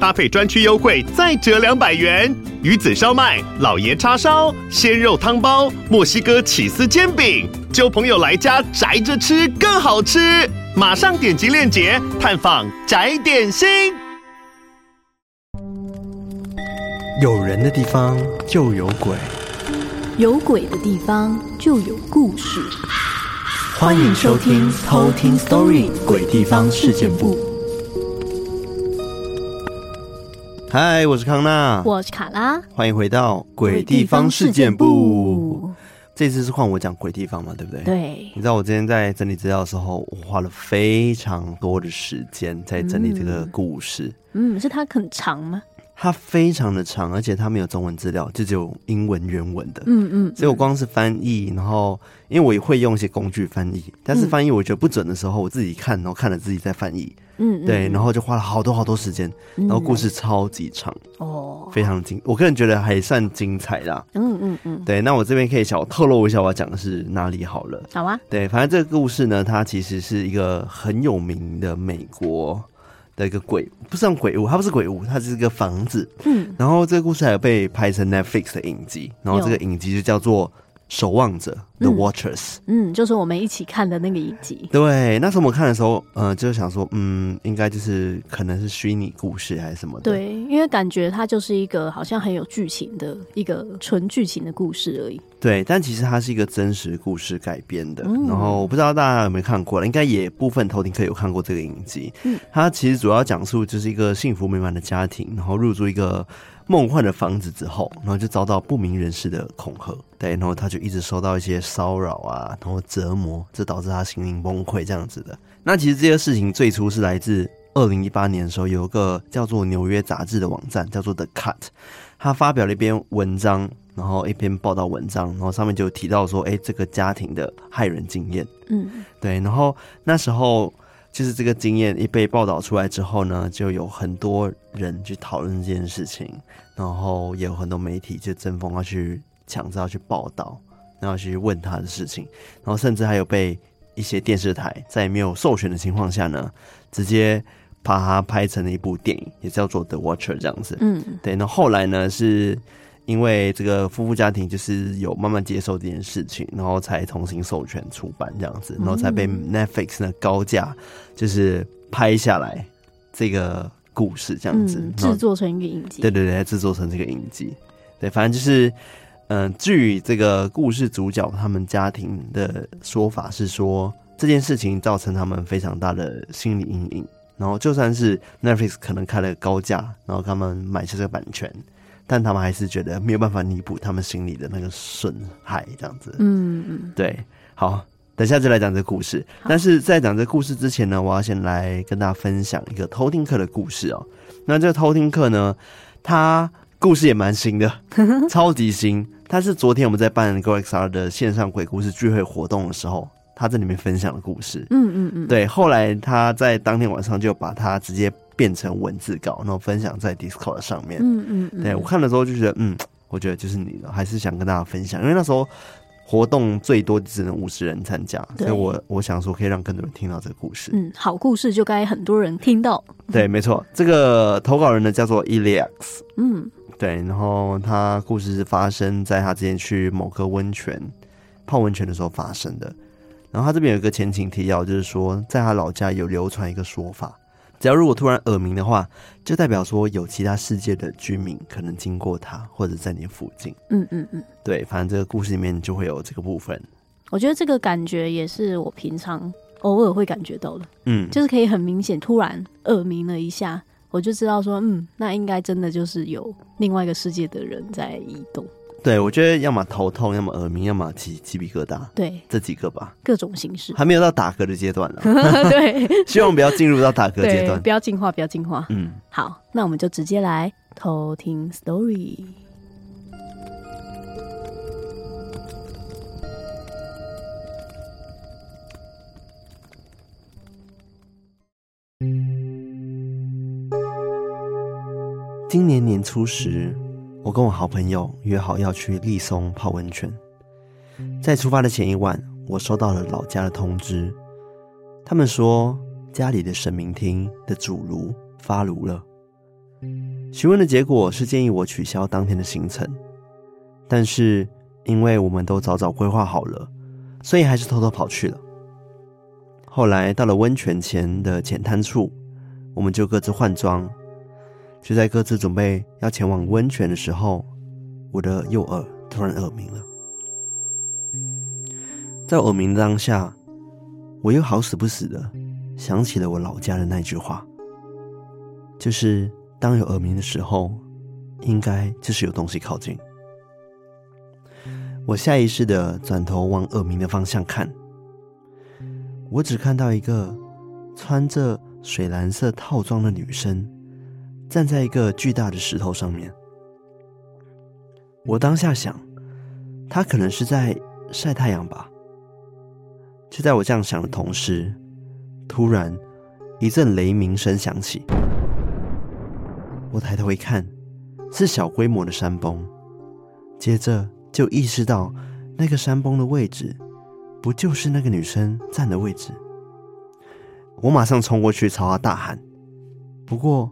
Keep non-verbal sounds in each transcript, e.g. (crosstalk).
搭配专区优惠再折两百元。鱼子烧麦、老爷叉烧、鲜肉汤包、墨西哥起司煎饼，揪朋友来家宅着吃更好吃。马上点击链接探访宅点心。有人的地方就有鬼，有鬼的地方就有故事。欢迎收听《偷听 Story 鬼地方事件簿》。嗨，我是康纳，我是卡拉，欢迎回到《鬼地方事件部》。这次是换我讲鬼地方嘛，对不对？对。你知道我今天在整理资料的时候，我花了非常多的时间在整理这个故事。嗯，嗯，是它很长吗？它非常的长，而且它没有中文资料，就只有英文原文的。嗯嗯，所以我光是翻译，然后因为我也会用一些工具翻译，但是翻译我觉得不准的时候，我自己看，然后看了自己再翻译。嗯，对，然后就花了好多好多时间，然后故事超级长哦，非常精，我个人觉得还算精彩啦。嗯嗯嗯，对，那我这边可以小透露一下我要讲的是哪里好了。好啊，对，反正这个故事呢，它其实是一个很有名的美国。的一个鬼，不算鬼屋，它不是鬼屋，它是一个房子。嗯，然后这个故事还有被拍成 Netflix 的影集，然后这个影集就叫做。守望者，The Watchers，嗯，嗯，就是我们一起看的那个影集。对，那时候我们看的时候，呃，就想说，嗯，应该就是可能是虚拟故事还是什么的。对，因为感觉它就是一个好像很有剧情的一个纯剧情的故事而已。对，但其实它是一个真实故事改编的。嗯、然后我不知道大家有没有看过了，应该也部分偷听客有看过这个影集。嗯，它其实主要讲述就是一个幸福美满的家庭，然后入住一个。梦幻的房子之后，然后就遭到不明人士的恐吓，对，然后他就一直受到一些骚扰啊，然后折磨，这导致他心灵崩溃这样子的。那其实这些事情最初是来自二零一八年的时候，有一个叫做《纽约杂志》的网站，叫做 The Cut，他发表了一篇文章，然后一篇报道文章，然后上面就提到说，哎，这个家庭的害人经验，嗯，对，然后那时候。就是这个经验一被报道出来之后呢，就有很多人去讨论这件事情，然后也有很多媒体就争锋要去抢着要去报道，然后去问他的事情，然后甚至还有被一些电视台在没有授权的情况下呢，直接把它拍成了一部电影，也叫做《The Watcher》这样子。嗯，对。那后来呢是。因为这个夫妇家庭就是有慢慢接受这件事情，然后才重新授权出版这样子，然后才被 Netflix 的高价就是拍下来这个故事这样子，嗯、制作成一个影集。对对对，制作成这个影集。对，反正就是，嗯、呃，据这个故事主角他们家庭的说法是说，这件事情造成他们非常大的心理阴影，然后就算是 Netflix 可能开了高价，然后他们买下这个版权。但他们还是觉得没有办法弥补他们心里的那个损害，这样子。嗯嗯，对。好，等下就来讲这个故事。但是在讲这个故事之前呢，我要先来跟大家分享一个偷听课的故事哦。那这个偷听课呢，它故事也蛮新的，(laughs) 超级新。它是昨天我们在办 GoXR 的线上鬼故事聚会活动的时候，他在里面分享的故事。嗯嗯嗯，对。后来他在当天晚上就把它直接。变成文字稿，然后分享在 Discord 上面。嗯嗯，嗯，对，我看的时候就觉得，嗯，我觉得就是你的，还是想跟大家分享，因为那时候活动最多只能五十人参加，所以我我想说可以让更多人听到这个故事。嗯，好故事就该很多人听到。对，没错，这个投稿人呢叫做 Eliax。嗯，对，然后他故事是发生在他之前去某个温泉泡温泉的时候发生的。然后他这边有一个前情提要，就是说在他老家有流传一个说法。只要如果突然耳鸣的话，就代表说有其他世界的居民可能经过他，或者在你附近。嗯嗯嗯，对，反正这个故事里面就会有这个部分。我觉得这个感觉也是我平常偶尔会感觉到的。嗯，就是可以很明显突然耳鸣了一下，我就知道说，嗯，那应该真的就是有另外一个世界的人在移动。对，我觉得要么头痛，要么耳鸣，要么起鸡皮疙瘩，对，这几个吧，各种形式，还没有到打嗝的阶段呢。(laughs) 对，希望不要进入到打嗝阶段，不要进化，不要进化。嗯，好，那我们就直接来偷听 story。今年年初时。我跟我好朋友约好要去立松泡温泉。在出发的前一晚，我收到了老家的通知，他们说家里的神明厅的主炉发炉了。询问的结果是建议我取消当天的行程，但是因为我们都早早规划好了，所以还是偷偷跑去了。后来到了温泉前的浅滩处，我们就各自换装，就在各自准备要前往温泉的时候，我的右耳突然耳鸣了。在耳鸣的当下，我又好死不死的想起了我老家的那句话，就是。当有耳鸣的时候，应该就是有东西靠近。我下意识的转头往耳鸣的方向看，我只看到一个穿着水蓝色套装的女生站在一个巨大的石头上面。我当下想，她可能是在晒太阳吧。就在我这样想的同时，突然一阵雷鸣声响起。我抬头一看，是小规模的山崩，接着就意识到那个山崩的位置，不就是那个女生站的位置？我马上冲过去朝她大喊，不过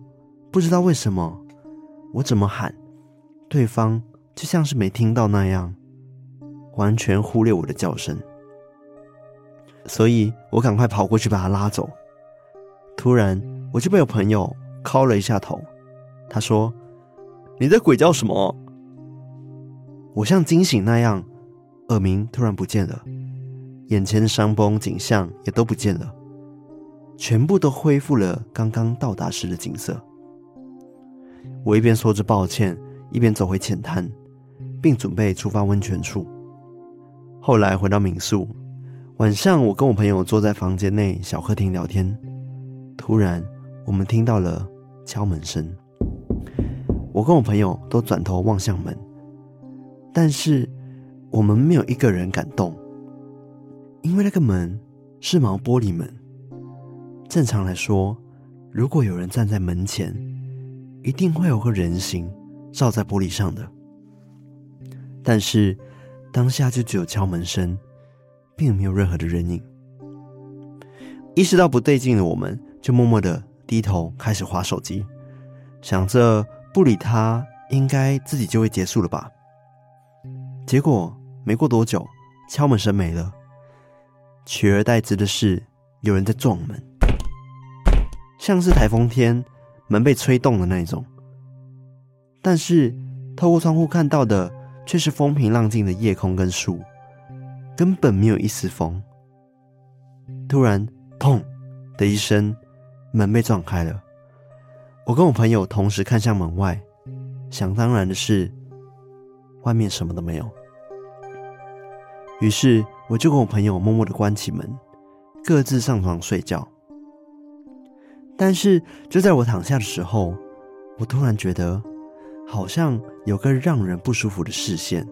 不知道为什么，我怎么喊，对方就像是没听到那样，完全忽略我的叫声，所以我赶快跑过去把他拉走。突然，我就被我朋友敲了一下头。他说：“你在鬼叫什么？”我像惊醒那样，耳鸣突然不见了，眼前的山崩景象也都不见了，全部都恢复了刚刚到达时的景色。我一边说着抱歉，一边走回浅滩，并准备出发温泉处。后来回到民宿，晚上我跟我朋友坐在房间内小客厅聊天，突然我们听到了敲门声。我跟我朋友都转头望向门，但是我们没有一个人敢动，因为那个门是毛玻璃门。正常来说，如果有人站在门前，一定会有个人形照在玻璃上的。但是当下就只有敲门声，并没有任何的人影。意识到不对劲的我们，就默默的低头开始滑手机，想着。不理他，应该自己就会结束了吧？结果没过多久，敲门声没了，取而代之的是有人在撞门，像是台风天门被吹动的那一种。但是透过窗户看到的却是风平浪静的夜空跟树，根本没有一丝风。突然，砰的一声，门被撞开了。我跟我朋友同时看向门外，想当然的是，外面什么都没有。于是我就跟我朋友默默的关起门，各自上床睡觉。但是就在我躺下的时候，我突然觉得好像有个让人不舒服的视线，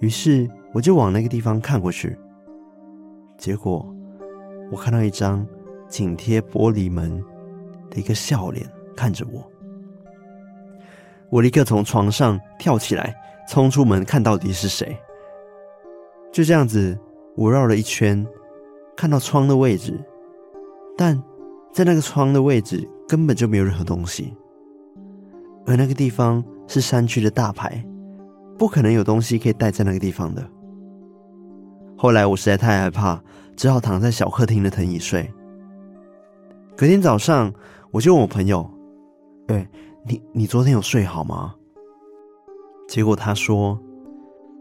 于是我就往那个地方看过去，结果我看到一张紧贴玻璃门。的一个笑脸看着我，我立刻从床上跳起来，冲出门看到底是谁。就这样子，我绕了一圈，看到窗的位置，但在那个窗的位置根本就没有任何东西，而那个地方是山区的大牌，不可能有东西可以带在那个地方的。后来我实在太害怕，只好躺在小客厅的藤椅睡。隔天早上。我就问我朋友：“哎，你你昨天有睡好吗？”结果他说：“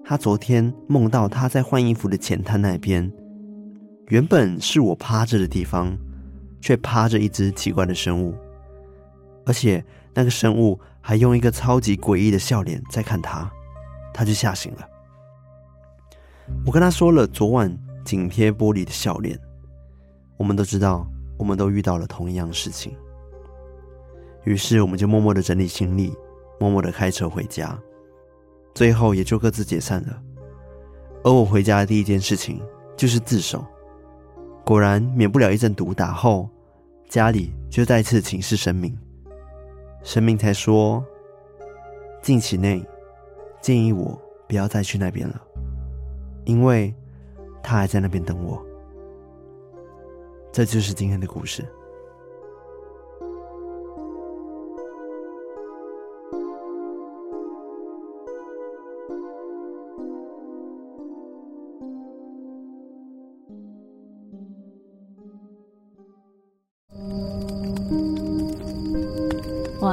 他昨天梦到他在换衣服的浅滩那边，原本是我趴着的地方，却趴着一只奇怪的生物，而且那个生物还用一个超级诡异的笑脸在看他，他就吓醒了。”我跟他说了昨晚紧贴玻璃的笑脸，我们都知道，我们都遇到了同一样事情。于是我们就默默的整理行李，默默的开车回家，最后也就各自解散了。而我回家的第一件事情就是自首，果然免不了一阵毒打后，家里就再次请示神明，神明才说，近期内建议我不要再去那边了，因为他还在那边等我。这就是今天的故事。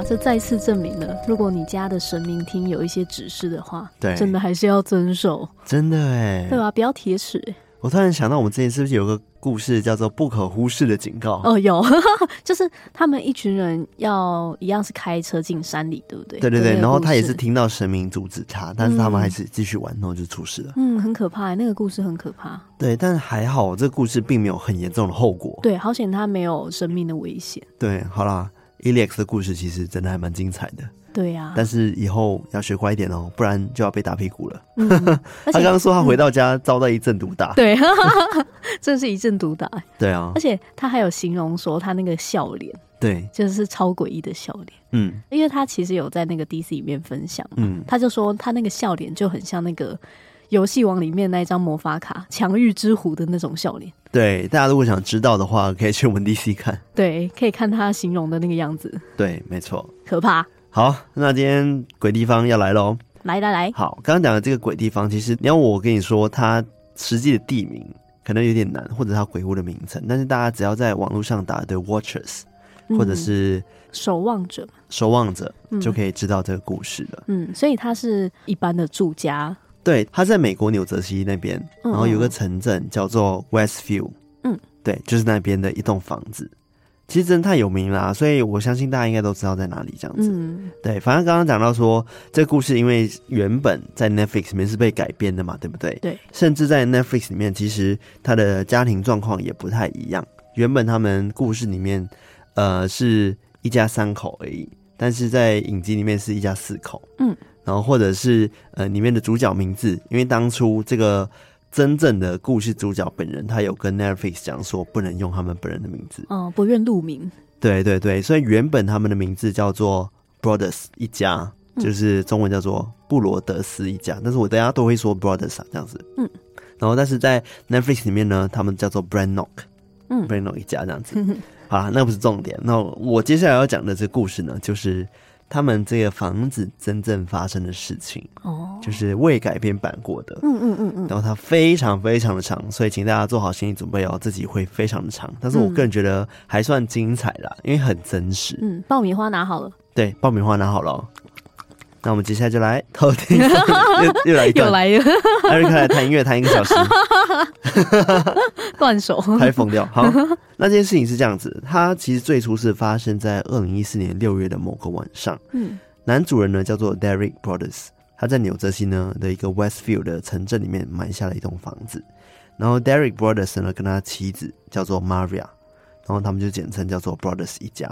哇，这再次证明了，如果你家的神明厅有一些指示的话，对，真的还是要遵守。真的哎，对吧？不要铁齿。我突然想到，我们之前是不是有个故事叫做《不可忽视的警告》？哦，有，(laughs) 就是他们一群人要一样是开车进山里，对不对？对对对。然后他也是听到神明阻止他，但是他们还是继续玩，然后就出事了。嗯，很可怕，那个故事很可怕。对，但还好，这个故事并没有很严重的后果。对，好险他没有生命的危险。对，好啦。Elix 的故事其实真的还蛮精彩的，对呀、啊。但是以后要学乖一点哦，不然就要被打屁股了。嗯、(laughs) 他刚刚说他回到家遭到一阵毒打，对，(laughs) 真是一阵毒打。对啊，而且他还有形容说他那个笑脸，对，就是超诡异的笑脸。嗯，因为他其实有在那个 DC 里面分享，嗯，他就说他那个笑脸就很像那个。游戏王里面那一张魔法卡，强欲之狐的那种笑脸。对，大家如果想知道的话，可以去我们 DC 看。对，可以看他形容的那个样子。对，没错。可怕。好，那今天鬼地方要来喽。来来来。好，刚刚讲的这个鬼地方，其实你要我跟你说，它实际的地名可能有点难，或者它鬼屋的名称，但是大家只要在网络上打 The Watchers，或者是、嗯、守望者，守望者、嗯、就可以知道这个故事了。嗯，所以它是一般的住家。对，他在美国纽泽西那边，然后有个城镇叫做 Westview，嗯，对，就是那边的一栋房子，其实真的太有名啦，啊，所以我相信大家应该都知道在哪里这样子。嗯，对，反正刚刚讲到说，这个故事因为原本在 Netflix 里面是被改编的嘛，对不对？对，甚至在 Netflix 里面，其实他的家庭状况也不太一样。原本他们故事里面，呃，是一家三口而已，但是在影集里面是一家四口。嗯。然后或者是呃里面的主角名字，因为当初这个真正的故事主角本人，他有跟 Netflix 讲说不能用他们本人的名字，哦，不愿露名。对对对，所以原本他们的名字叫做 Brothers 一家，就是中文叫做布罗德斯一家，但是我大家都会说 Brothers 啊这样子。嗯，然后但是在 Netflix 里面呢，他们叫做 Brannock，嗯，Brannock 一家这样子。(laughs) 好啦，那不是重点。那我接下来要讲的这个故事呢，就是。他们这个房子真正发生的事情哦，就是未改编版过的，嗯嗯嗯嗯，然后它非常非常的长，所以请大家做好心理准备哦，自己会非常的长，但是我个人觉得还算精彩啦，因为很真实。嗯，爆米花拿好了，对，爆米花拿好了。那我们接下来就来偷听，又又来一段，(laughs) 又来一个，艾瑞克来弹音乐，弹一个小时，(laughs) 断手，太疯掉。好，那这件事情是这样子，它其实最初是发生在二零一四年六月的某个晚上。嗯，男主人呢叫做 Derek Brothers，他在纽泽西呢的一个 Westfield 的城镇里面买下了一栋房子，然后 Derek Brothers 呢跟他妻子叫做 Maria，然后他们就简称叫做 Brothers 一家。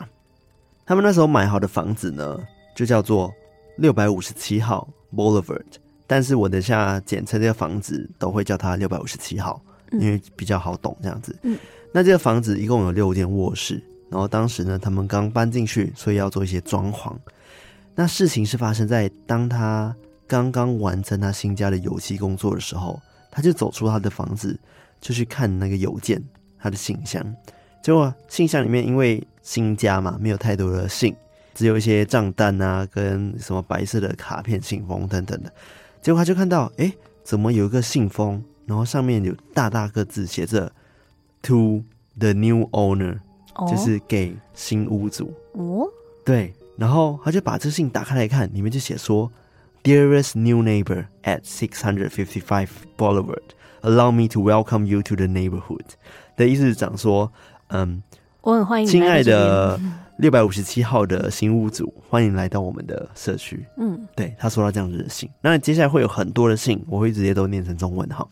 他们那时候买好的房子呢就叫做。六百五十七号 Boulevard，但是我等下检测这个房子都会叫它六百五十七号，因为比较好懂这样子。嗯，那这个房子一共有六间卧室，然后当时呢，他们刚搬进去，所以要做一些装潢。那事情是发生在当他刚刚完成他新家的油漆工作的时候，他就走出他的房子，就去看那个邮件，他的信箱。结果信箱里面因为新家嘛，没有太多的信。只有一些账单啊，跟什么白色的卡片、信封等等的。结果他就看到，哎、欸，怎么有一个信封，然后上面有大大个字写着 “To the new owner”，、哦、就是给新屋主。哦，对。然后他就把这信打开来看，里面就写说：“Dearest new neighbor at six hundred fifty five Boulevard, allow me to welcome you to the neighborhood。”的意思是讲说，嗯，我很欢迎亲爱的。六百五十七号的新屋主，欢迎来到我们的社区。嗯，对，他收到这样子的信，那接下来会有很多的信，我会直接都念成中文哈。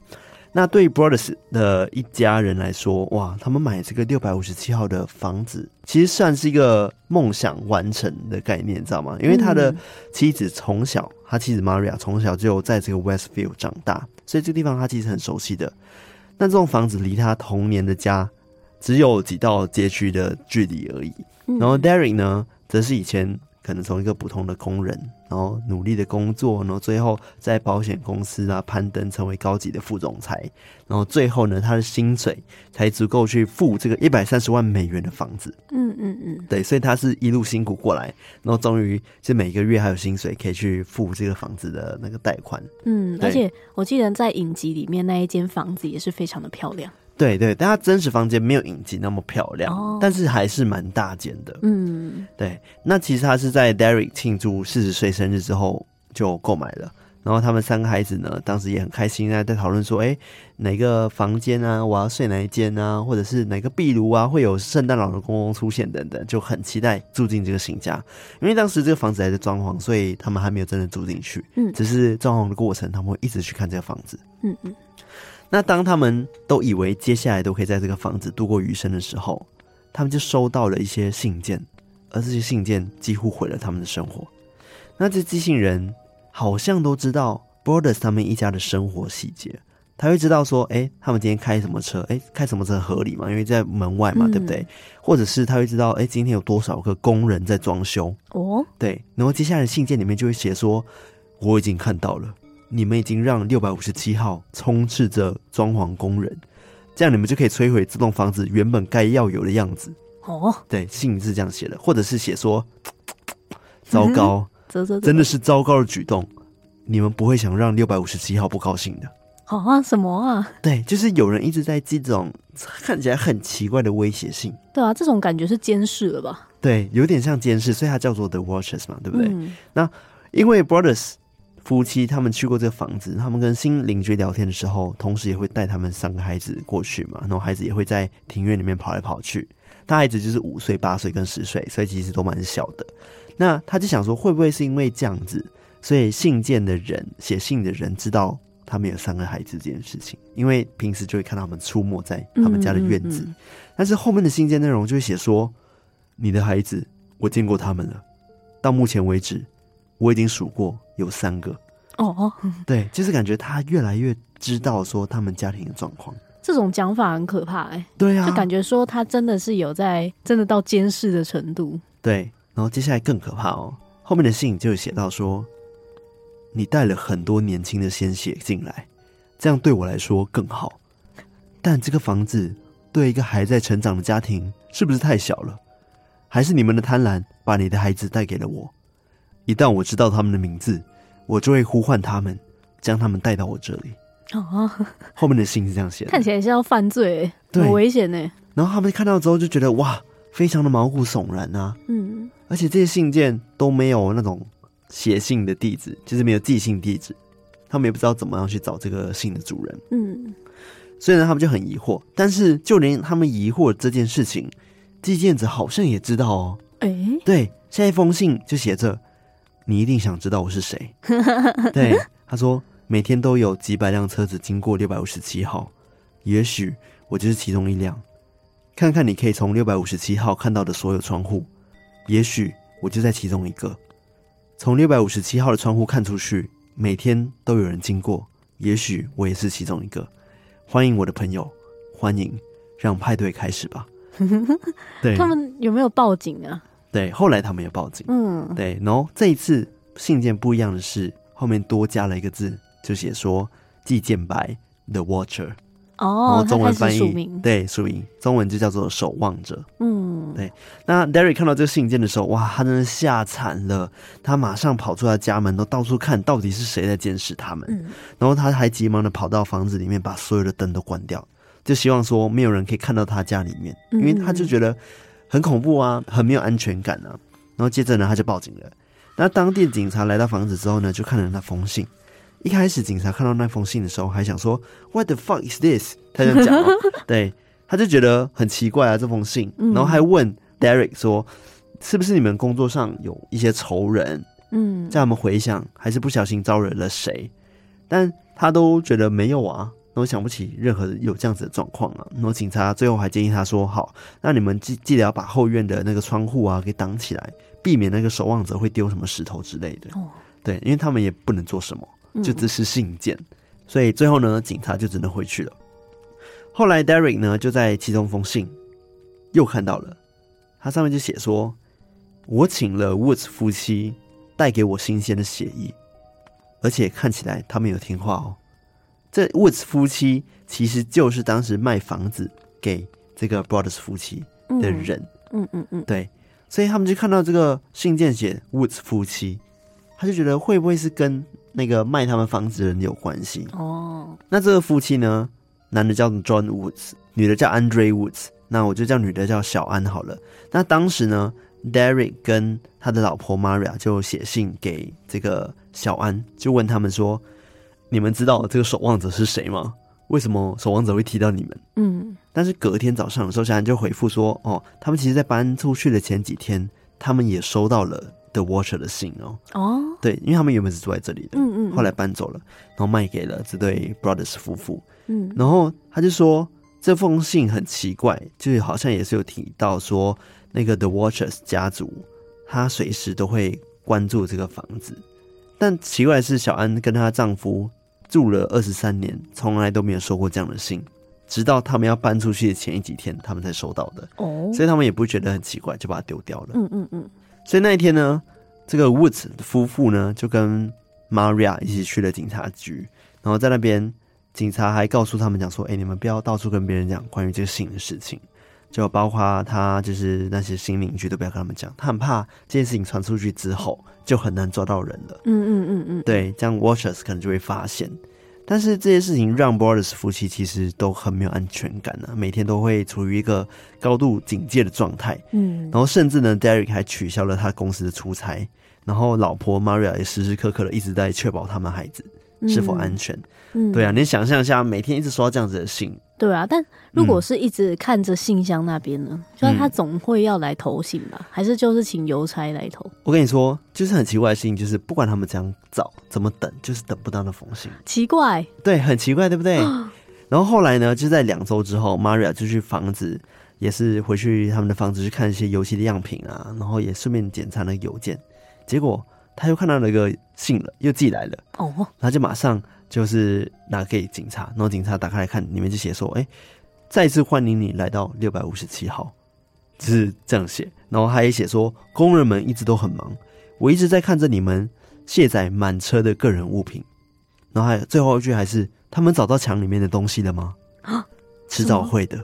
那对于 Brothers 的一家人来说，哇，他们买这个六百五十七号的房子，其实算是一个梦想完成的概念，知道吗？因为他的妻子从小，他妻子 Maria 从小就在这个 Westfield 长大，所以这个地方他其实很熟悉的。那这栋房子离他童年的家只有几道街区的距离而已。然后 Derry 呢，则是以前可能从一个普通的工人，然后努力的工作，然后最后在保险公司啊攀登成为高级的副总裁，然后最后呢，他的薪水才足够去付这个一百三十万美元的房子。嗯嗯嗯，对，所以他是一路辛苦过来，然后终于是每个月还有薪水可以去付这个房子的那个贷款。嗯，而且我记得在影集里面那一间房子也是非常的漂亮。对对，但他真实房间没有影集那么漂亮，哦、但是还是蛮大间的。嗯，对。那其实他是在 Derek 庆祝四十岁生日之后就购买了，然后他们三个孩子呢，当时也很开心啊，在讨论说，哎，哪个房间啊，我要睡哪一间啊，或者是哪个壁炉啊，会有圣诞老人公公出现等等，就很期待住进这个新家。因为当时这个房子还在装潢，所以他们还没有真的住进去。嗯，只是装潢的过程，他们会一直去看这个房子。嗯嗯。那当他们都以为接下来都可以在这个房子度过余生的时候，他们就收到了一些信件，而这些信件几乎毁了他们的生活。那这寄信人好像都知道 Borders 他们一家的生活细节，他会知道说，哎，他们今天开什么车？哎，开什么车合理嘛？因为在门外嘛，对不对？或者是他会知道，哎，今天有多少个工人在装修？哦，对。然后接下来的信件里面就会写说，我已经看到了。你们已经让六百五十七号充斥着装潢工人，这样你们就可以摧毁这栋房子原本该要有的样子。哦，对，信是这样写的，或者是写说，(laughs) 糟糕，嗯、真的是糟糕的举动，你们不会想让六百五十七号不高兴的。啊，什么啊？对，就是有人一直在寄这种看起来很奇怪的威胁性。对啊，这种感觉是监视了吧？对，有点像监视，所以它叫做 The Watchers 嘛，对不对？嗯、那因为 Brothers。夫妻他们去过这个房子，他们跟新邻居聊天的时候，同时也会带他们三个孩子过去嘛。然后孩子也会在庭院里面跑来跑去。大孩子就是五岁、八岁跟十岁，所以其实都蛮小的。那他就想说，会不会是因为这样子，所以信件的人写信的人知道他们有三个孩子这件事情？因为平时就会看到他们出没在他们家的院子。嗯嗯嗯。但是后面的信件内容就会写说，你的孩子，我见过他们了，到目前为止。我已经数过有三个哦，(laughs) 对，就是感觉他越来越知道说他们家庭的状况。这种讲法很可怕哎、欸，对啊，就感觉说他真的是有在真的到监视的程度。对，然后接下来更可怕哦，后面的信就写到说，你带了很多年轻的鲜血进来，这样对我来说更好。但这个房子对一个还在成长的家庭是不是太小了？还是你们的贪婪把你的孩子带给了我？一旦我知道他们的名字，我就会呼唤他们，将他们带到我这里。哦，后面的信是这样写的，看起来是要犯罪，很危险呢。然后他们看到之后就觉得哇，非常的毛骨悚然啊。嗯，而且这些信件都没有那种写信的地址，就是没有寄信地址，他们也不知道怎么样去找这个信的主人。嗯，所以呢，他们就很疑惑。但是就连他们疑惑这件事情，寄件者好像也知道哦。哎，对，下一封信就写着。你一定想知道我是谁？(laughs) 对，他说每天都有几百辆车子经过六百五十七号，也许我就是其中一辆。看看你可以从六百五十七号看到的所有窗户，也许我就在其中一个。从六百五十七号的窗户看出去，每天都有人经过，也许我也是其中一个。欢迎我的朋友，欢迎，让派对开始吧。(laughs) 对，他们有没有报警啊？对，后来他们也报警。嗯，对，然后这一次信件不一样的是，后面多加了一个字，就写说“寄件白 The Watcher”。哦，中文翻译对署名，中文就叫做“守望者”。嗯，对。那 Derry 看到这个信件的时候，哇，他真的吓惨了。他马上跑出他家门，都到处看到底是谁在监视他们。嗯，然后他还急忙的跑到房子里面，把所有的灯都关掉，就希望说没有人可以看到他家里面，因为他就觉得。很恐怖啊，很没有安全感啊。然后接着呢，他就报警了。那当地警察来到房子之后呢，就看了那封信。一开始警察看到那封信的时候，还想说 “What the fuck is this？” 他就讲了，(laughs) 对，他就觉得很奇怪啊，这封信。然后还问 Derek 说：“是不是你们工作上有一些仇人？嗯，叫他们回想，还是不小心招惹了谁？”但他都觉得没有啊。我想不起任何有这样子的状况啊。然后警察最后还建议他说：“好，那你们记记得要把后院的那个窗户啊给挡起来，避免那个守望者会丢什么石头之类的。”哦，对，因为他们也不能做什么，就只是信件。嗯。所以最后呢，警察就只能回去了。后来 Derek 呢就在其中封信又看到了，他上面就写说：“我请了 Woods 夫妻带给我新鲜的血液，而且看起来他们有听话哦。这 Woods 夫妻其实就是当时卖房子给这个 Brothers 夫妻的人。嗯嗯嗯，嗯，对，所以他们就看到这个信件写 Woods 夫妻，他就觉得会不会是跟那个卖他们房子的人有关系？哦，那这个夫妻呢，男的叫 John Woods，女的叫 Andre Woods，那我就叫女的叫小安好了。那当时呢，Derek 跟他的老婆 Maria 就写信给这个小安，就问他们说：“你们知道这个守望者是谁吗？为什么守望者会提到你们？”嗯，但是隔天早上的时候，小安就回复说：“哦，他们其实，在搬出去的前几天，他们也收到了。” The Watcher 的信哦，哦，对，因为他们原本是住在这里的，嗯嗯，后来搬走了，然后卖给了这对 Brothers 夫妇，嗯，然后他就说这封信很奇怪，就是好像也是有提到说那个 The Watchers 家族，他随时都会关注这个房子，但奇怪的是小安跟她丈夫住了二十三年，从来都没有收过这样的信，直到他们要搬出去的前一几天，他们才收到的，哦，所以他们也不觉得很奇怪，就把它丢掉了，嗯嗯嗯。所以那一天呢，这个 Woods 夫妇呢就跟 Maria 一起去了警察局，然后在那边，警察还告诉他们讲说：“哎，你们不要到处跟别人讲关于这个信的事情，就包括他就是那些新邻居都不要跟他们讲，他很怕这件事情传出去之后就很难抓到人了。”嗯嗯嗯嗯，对，这样 Watchers 可能就会发现。但是这些事情让 Brothers 夫妻其实都很没有安全感呢、啊，每天都会处于一个高度警戒的状态。嗯，然后甚至呢，Derek 还取消了他公司的出差，然后老婆 Maria 也时时刻刻的一直在确保他们孩子是否安全。嗯，对啊，你想象一下，每天一直收到这样子的信。对啊，但如果是一直看着信箱那边呢？就是他总会要来投信吧？还是就是请邮差来投？我跟你说，就是很奇怪的事情，就是不管他们怎样找、怎么等，就是等不到那封信。奇怪，对，很奇怪，对不对？(gasps) 然后后来呢，就在两周之后，Maria 就去房子，也是回去他们的房子去看一些游戏的样品啊，然后也顺便检查那个邮件，结果他又看到了一个信了，又寄来了。哦，然后就马上。就是拿给警察，然后警察打开来看，里面就写说：“哎、欸，再次欢迎你来到六百五十七号。”就是这样写。然后他也写说：“工人们一直都很忙，我一直在看着你们卸载满车的个人物品。”然后还有最后一句还是：“他们找到墙里面的东西了吗？”啊，迟早会的。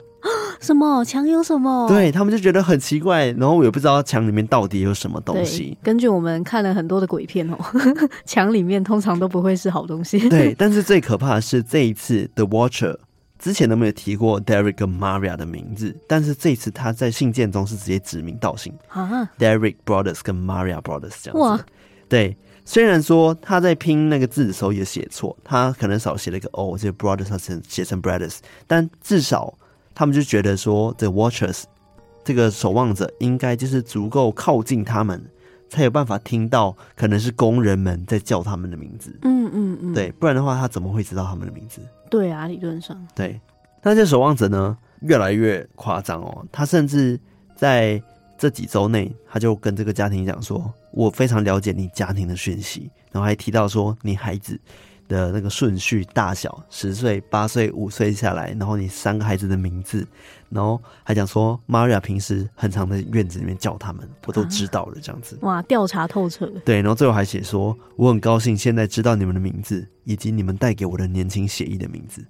什么墙有什么？对，他们就觉得很奇怪，然后我也不知道墙里面到底有什么东西。根据我们看了很多的鬼片哦，(laughs) 墙里面通常都不会是好东西。对，但是最可怕的是这一次 The Watcher 之前都没有提过 Derek 跟 Maria 的名字，但是这一次他在信件中是直接指名道姓啊，Derek Brothers 跟 Maria Brothers 这样子。哇，对，虽然说他在拼那个字的时候也写错，他可能少写了一个 O，这个 Brothers 他写成 Brothers，但至少。他们就觉得说，The Watchers 这个守望者应该就是足够靠近他们，才有办法听到可能是工人们在叫他们的名字。嗯嗯嗯，对，不然的话他怎么会知道他们的名字？对啊，理论上。对，那这守望者呢，越来越夸张哦。他甚至在这几周内，他就跟这个家庭讲说：“我非常了解你家庭的讯息。”然后还提到说：“你孩子。”的那个顺序大小，十岁、八岁、五岁下来，然后你三个孩子的名字，然后还讲说，Maria 平时很常在院子里面叫他们，我都知道了，这样子。哇，调查透彻。对，然后最后还写说，我很高兴现在知道你们的名字，以及你们带给我的年轻协议的名字。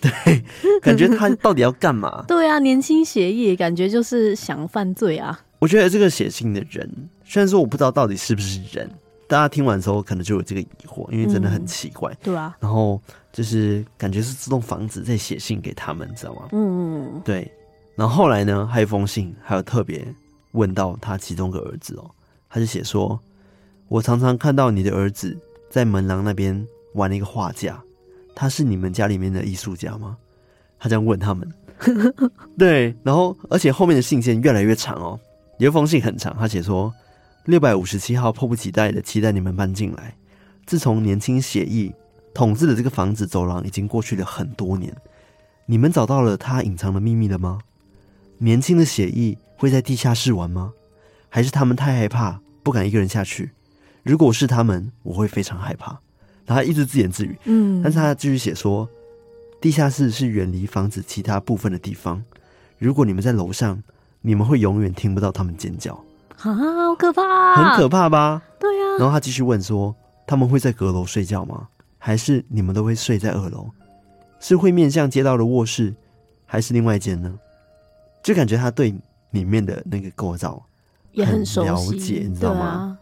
对，感觉他到底要干嘛？(laughs) 对啊，年轻协议，感觉就是想犯罪啊。我觉得这个写信的人，虽然说我不知道到底是不是人。大家听完之后，可能就有这个疑惑，因为真的很奇怪，嗯、对啊。然后就是感觉是这栋房子在写信给他们，知道吗？嗯嗯，对。然后后来呢，还有一封信，还有特别问到他其中一个儿子哦，他就写说：“我常常看到你的儿子在门廊那边玩了一个画架，他是你们家里面的艺术家吗？”他这样问他们。(laughs) 对。然后，而且后面的信件越来越长哦，有一封信很长，他写说。六百五十七号迫不及待的期待你们搬进来。自从年轻血意统治的这个房子走廊已经过去了很多年，你们找到了他隐藏的秘密了吗？年轻的血意会在地下室玩吗？还是他们太害怕不敢一个人下去？如果是他们，我会非常害怕。然后他一直自言自语，嗯，但是他继续写说，地下室是远离房子其他部分的地方。如果你们在楼上，你们会永远听不到他们尖叫。啊，好可怕，很可怕吧？对啊。然后他继续问说：“他们会在阁楼睡觉吗？还是你们都会睡在二楼？是会面向街道的卧室，还是另外一间呢？”就感觉他对里面的那个构造也很了解，你知道吗？啊、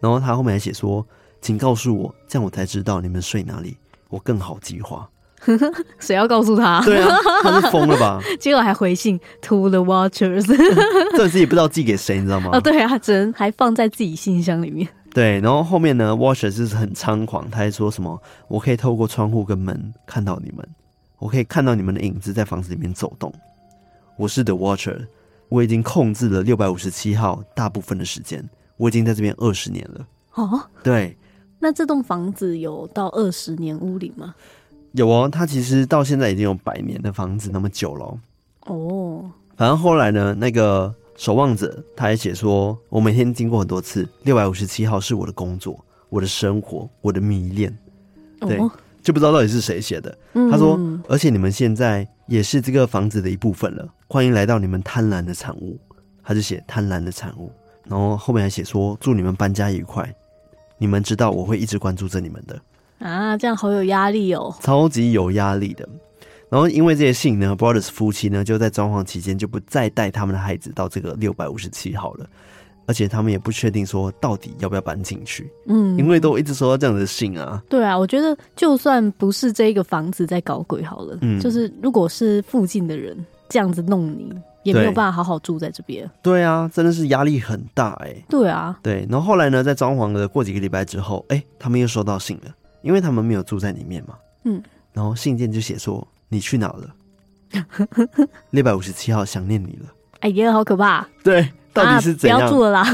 然后他后面还写说：“请告诉我，这样我才知道你们睡哪里，我更好计划。” (laughs) 谁要告诉他？对啊，他是疯了吧？(laughs) 结果还回信 to the watchers，(laughs) 这次也不知道寄给谁，你知道吗？哦，对啊，只能还放在自己信箱里面。对，然后后面呢，watchers 就是很猖狂，他还说什么：“我可以透过窗户跟门看到你们，我可以看到你们的影子在房子里面走动。我是 the watcher，我已经控制了六百五十七号大部分的时间，我已经在这边二十年了。哦，对，那这栋房子有到二十年屋龄吗？”有哦，他其实到现在已经有百年的房子那么久了哦。Oh. 反正后来呢，那个守望者他还写说，我每天经过很多次，六百五十七号是我的工作、我的生活、我的迷恋。对，oh. 就不知道到底是谁写的。Mm. 他说，而且你们现在也是这个房子的一部分了，欢迎来到你们贪婪的产物。他就写贪婪的产物，然后后面还写说，祝你们搬家愉快。你们知道我会一直关注着你们的。啊，这样好有压力哦，超级有压力的。然后因为这些信呢，Brothers 夫妻呢就在装潢期间就不再带他们的孩子到这个六百五十七号了，而且他们也不确定说到底要不要搬进去。嗯，因为都一直收到这样的信啊。对啊，我觉得就算不是这个房子在搞鬼好了，嗯，就是如果是附近的人这样子弄你，也没有办法好好住在这边。对啊，真的是压力很大哎、欸。对啊，对。然后后来呢，在装潢的过几个礼拜之后，哎、欸，他们又收到信了。因为他们没有住在里面嘛，嗯，然后信件就写说，你去哪了？(laughs) 六百五十七号想念你了。哎呀，好可怕！对，到底是怎样？啊、不要住了啦。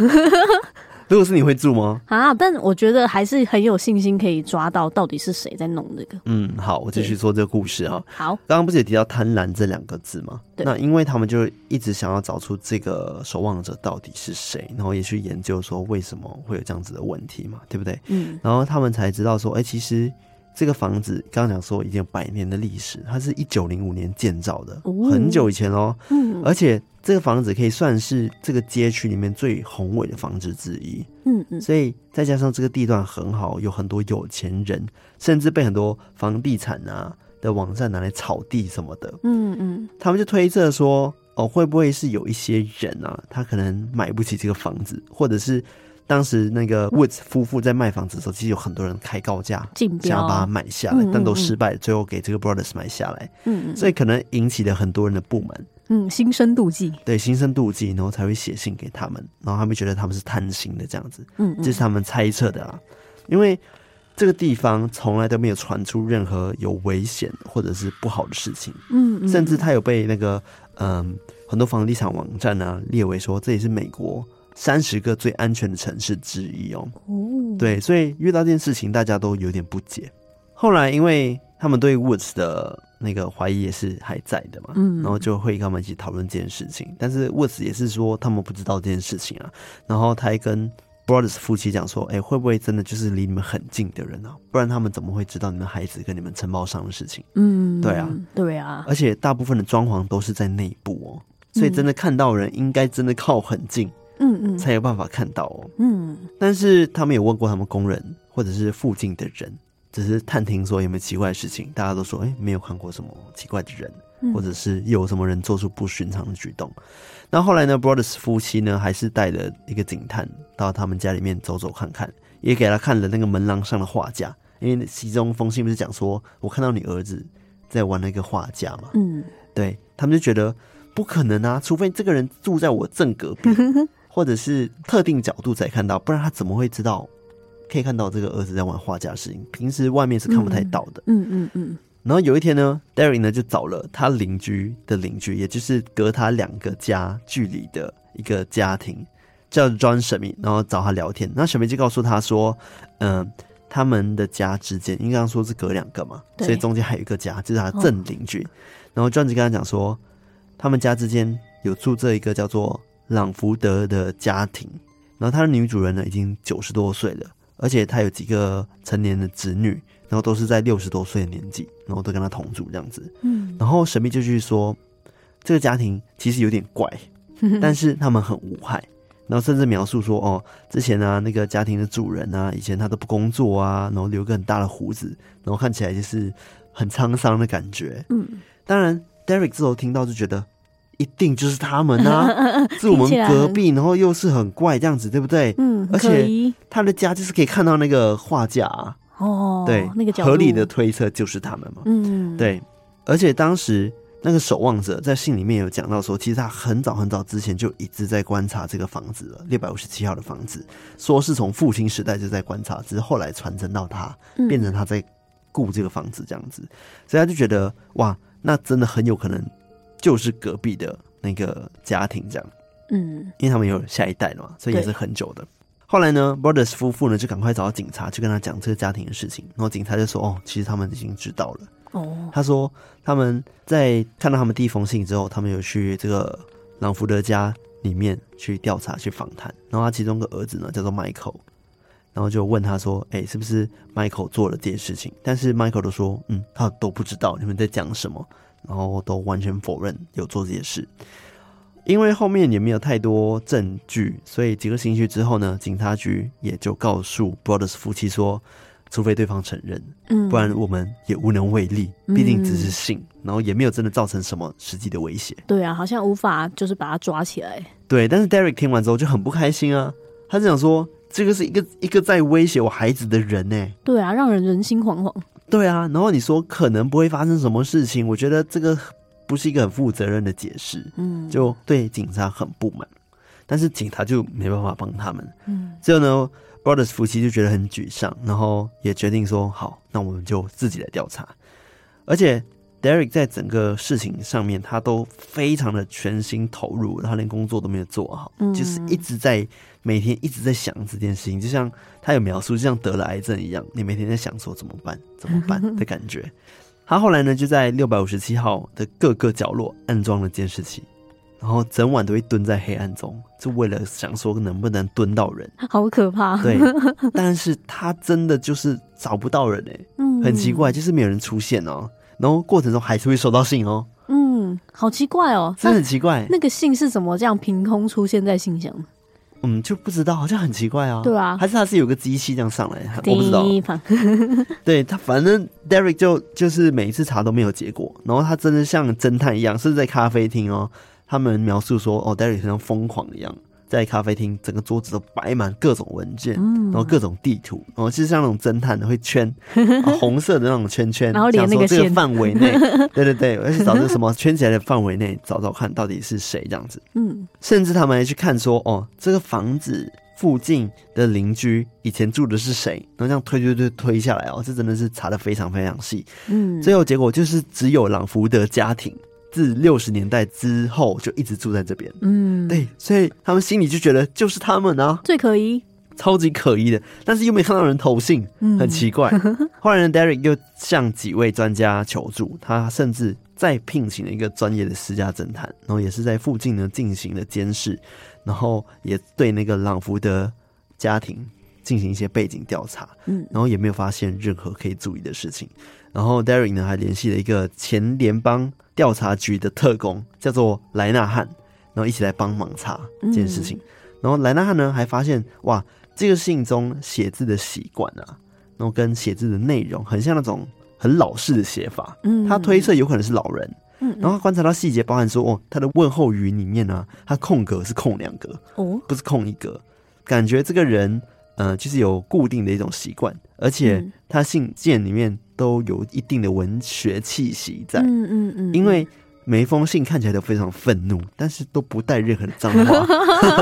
如果是你会住吗？啊，但我觉得还是很有信心可以抓到到底是谁在弄这个。嗯，好，我继续说这个故事哈。好，刚刚不是也提到贪婪这两个字吗？对。那因为他们就一直想要找出这个守望者到底是谁，然后也去研究说为什么会有这样子的问题嘛，对不对？嗯。然后他们才知道说，哎、欸，其实这个房子刚刚讲说已经有百年的历史，它是一九零五年建造的，哦、很久以前哦。嗯。而且。这个房子可以算是这个街区里面最宏伟的房子之一，嗯嗯，所以再加上这个地段很好，有很多有钱人，甚至被很多房地产啊的网站拿来炒地什么的，嗯嗯，他们就推测说，哦，会不会是有一些人啊，他可能买不起这个房子，或者是当时那个 Woods 夫妇在卖房子的时候，其实有很多人开高价想要把它买下来，但都失败，最后给这个 Brothers 买下来，嗯嗯，所以可能引起了很多人的不满。嗯，心生妒忌，对，心生妒忌，然后才会写信给他们，然后他们觉得他们是贪心的这样子，嗯，这是他们猜测的啊，因为这个地方从来都没有传出任何有危险或者是不好的事情，嗯，甚至他有被那个嗯很多房地产网站呢、啊、列为说这也是美国三十个最安全的城市之一哦，哦，对，所以遇到这件事情大家都有点不解，后来因为他们对 Woods 的。那个怀疑也是还在的嘛，嗯，然后就会跟他们一起讨论这件事情。但是 Woods 也是说他们不知道这件事情啊。然后他还跟 Brothers 夫妻讲说：“哎，会不会真的就是离你们很近的人啊？不然他们怎么会知道你们孩子跟你们承包商的事情？”嗯，对啊，对啊。而且大部分的装潢都是在内部哦，所以真的看到人应该真的靠很近，嗯嗯，才有办法看到哦。嗯，但是他们有问过他们工人或者是附近的人。只是探听说有没有奇怪的事情，大家都说哎、欸，没有看过什么奇怪的人，或者是有什么人做出不寻常的举动。那、嗯、后，后来呢，Brothers 夫妻呢还是带了一个警探到他们家里面走走看看，也给他看了那个门廊上的画架，因为其中封信不是讲说我看到你儿子在玩那个画架嘛，嗯，对他们就觉得不可能啊，除非这个人住在我正隔壁，(laughs) 或者是特定角度才看到，不然他怎么会知道？可以看到这个儿子在玩画家的事情，平时外面是看不太到的。嗯嗯嗯。然后有一天呢，Derry 呢就找了他邻居的邻居，也就是隔他两个家距离的一个家庭，叫 John Schmidt，然后找他聊天。那 Schmidt 就告诉他说：“嗯、呃，他们的家之间，应该说是隔两个嘛，对所以中间还有一个家，就是他正邻居。哦”然后 John 就跟他讲说：“他们家之间有住这一个叫做朗福德的家庭，然后他的女主人呢已经九十多岁了。”而且他有几个成年的子女，然后都是在六十多岁的年纪，然后都跟他同住这样子。嗯，然后神秘就去说，这个家庭其实有点怪，(laughs) 但是他们很无害。然后甚至描述说，哦，之前呢、啊，那个家庭的主人啊，以前他都不工作啊，然后留个很大的胡子，然后看起来就是很沧桑的感觉。嗯，当然，Derek 之后听到就觉得，一定就是他们啊，(laughs) 是我们隔壁，然后又是很怪这样子，对不对？嗯，而且他的家就是可以看到那个画架啊。哦，对，那个合理的推测就是他们嘛。嗯，对，而且当时。那个守望者在信里面有讲到说，其实他很早很早之前就一直在观察这个房子了，六百五十七号的房子，说是从父亲时代就在观察，只是后来传承到他，变成他在顾这个房子这样子，所以他就觉得哇，那真的很有可能就是隔壁的那个家庭这样，嗯，因为他们有下一代了嘛，所以也是很久的。后来呢，Brothers 夫妇呢就赶快找到警察去跟他讲这个家庭的事情，然后警察就说，哦，其实他们已经知道了。哦，他说他们在看到他们第一封信之后，他们有去这个朗福德家里面去调查、去访谈。然后他其中一个儿子呢叫做 Michael，然后就问他说：“哎、欸，是不是 Michael 做了这件事情？”但是 Michael 都说：“嗯，他都不知道你们在讲什么。”然后都完全否认有做这些事。因为后面也没有太多证据，所以几个星期之后呢，警察局也就告诉 Brothers 夫妻说。除非对方承认，嗯，不然我们也无能为力。毕竟只是信，嗯，然后也没有真的造成什么实际的威胁。对啊，好像无法就是把他抓起来。对，但是 Derek 听完之后就很不开心啊，他就想说，这个是一个一个在威胁我孩子的人呢。对啊，让人人心惶惶。对啊，然后你说可能不会发生什么事情，我觉得这个不是一个很负责任的解释。嗯，就对警察很不满，但是警察就没办法帮他们。嗯，最后呢。Brothers 夫妻就觉得很沮丧，然后也决定说：“好，那我们就自己来调查。”而且 Derek 在整个事情上面，他都非常的全心投入，他连工作都没有做好，嗯，就是一直在每天一直在想这件事情，就像他有描述，就像得了癌症一样，你每天在想说怎么办，怎么办的感觉。(laughs) 他后来呢，就在六百五十七号的各个角落安装了监视器。然后整晚都会蹲在黑暗中，就为了想说能不能蹲到人，好可怕。对，(laughs) 但是他真的就是找不到人哎、欸，嗯，很奇怪，就是没有人出现哦。然后过程中还是会收到信哦，嗯，好奇怪哦，真的很奇怪。那个信是怎么这样凭空出现在信箱？嗯，就不知道，好像很奇怪啊。对啊，还是他是有个机器这样上来，我不知道。(laughs) 对他，反正 Derek 就就是每一次查都没有结果，然后他真的像侦探一样，是在咖啡厅哦。他们描述说：“哦，Derek 像疯狂一样，在咖啡厅，整个桌子都摆满各种文件，嗯，然后各种地图，然后就是像那种侦探的会圈 (laughs) 红色的那种圈圈，然后连那个这个范围内，(laughs) 对对对，而且找这什么圈起来的范围内找找看到底是谁这样子，嗯，甚至他们还去看说，哦，这个房子附近的邻居以前住的是谁，然后这样推推推推下来哦，这真的是查的非常非常细，嗯，最后结果就是只有朗福德家庭。”自六十年代之后就一直住在这边，嗯，对，所以他们心里就觉得就是他们啊，最可疑，超级可疑的，但是又没看到人投信，嗯，很奇怪。(laughs) 后来呢，Derek 又向几位专家求助，他甚至再聘请了一个专业的私家侦探，然后也是在附近呢进行了监视，然后也对那个朗福德家庭进行一些背景调查，嗯，然后也没有发现任何可以注意的事情。然后 Derek 呢还联系了一个前联邦调查局的特工，叫做莱纳汉，然后一起来帮忙查这件事情。嗯、然后莱纳汉呢还发现，哇，这个信中写字的习惯啊，然后跟写字的内容很像那种很老式的写法。嗯，他推测有可能是老人。嗯，然后他观察到细节，包含说，哦，他的问候语里面呢、啊，他空格是空两格，哦，不是空一格，感觉这个人，呃，就是有固定的一种习惯，而且他信件里面。都有一定的文学气息在，嗯嗯嗯，因为每一封信看起来都非常愤怒，但是都不带任何的脏话，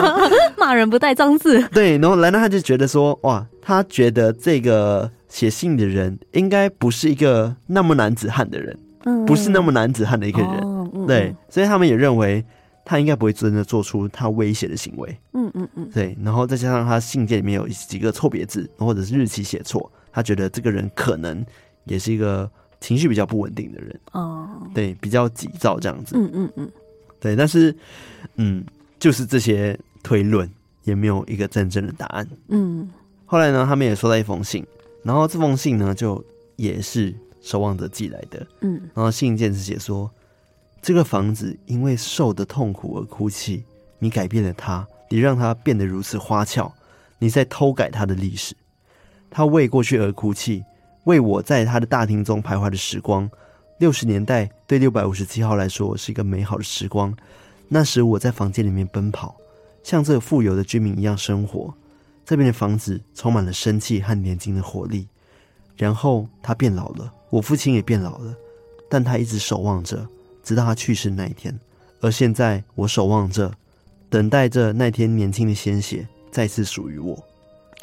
(laughs) 骂人不带脏字。(laughs) 对，然后莱纳他就觉得说，哇，他觉得这个写信的人应该不是一个那么男子汉的人，嗯，不是那么男子汉的一个人，对，所以他们也认为他应该不会真的做出他威胁的行为，嗯嗯嗯，对，然后再加上他信件里面有几个错别字或者是日期写错，他觉得这个人可能。也是一个情绪比较不稳定的人。哦，对，比较急躁这样子，嗯嗯嗯，对，但是嗯，就是这些推论也没有一个真正的答案，嗯。后来呢，他们也收到一封信，然后这封信呢，就也是守望者寄来的，嗯。然后信件是写说，这个房子因为受的痛苦而哭泣，你改变了它，你让它变得如此花俏，你在偷改它的历史。他为过去而哭泣，为我在他的大厅中徘徊的时光。六十年代对六百五十七号来说是一个美好的时光。那时我在房间里面奔跑，像这富有的居民一样生活。这边的房子充满了生气和年轻的活力。然后他变老了，我父亲也变老了，但他一直守望着，直到他去世那一天。而现在我守望着，等待着那天年轻的鲜血再次属于我。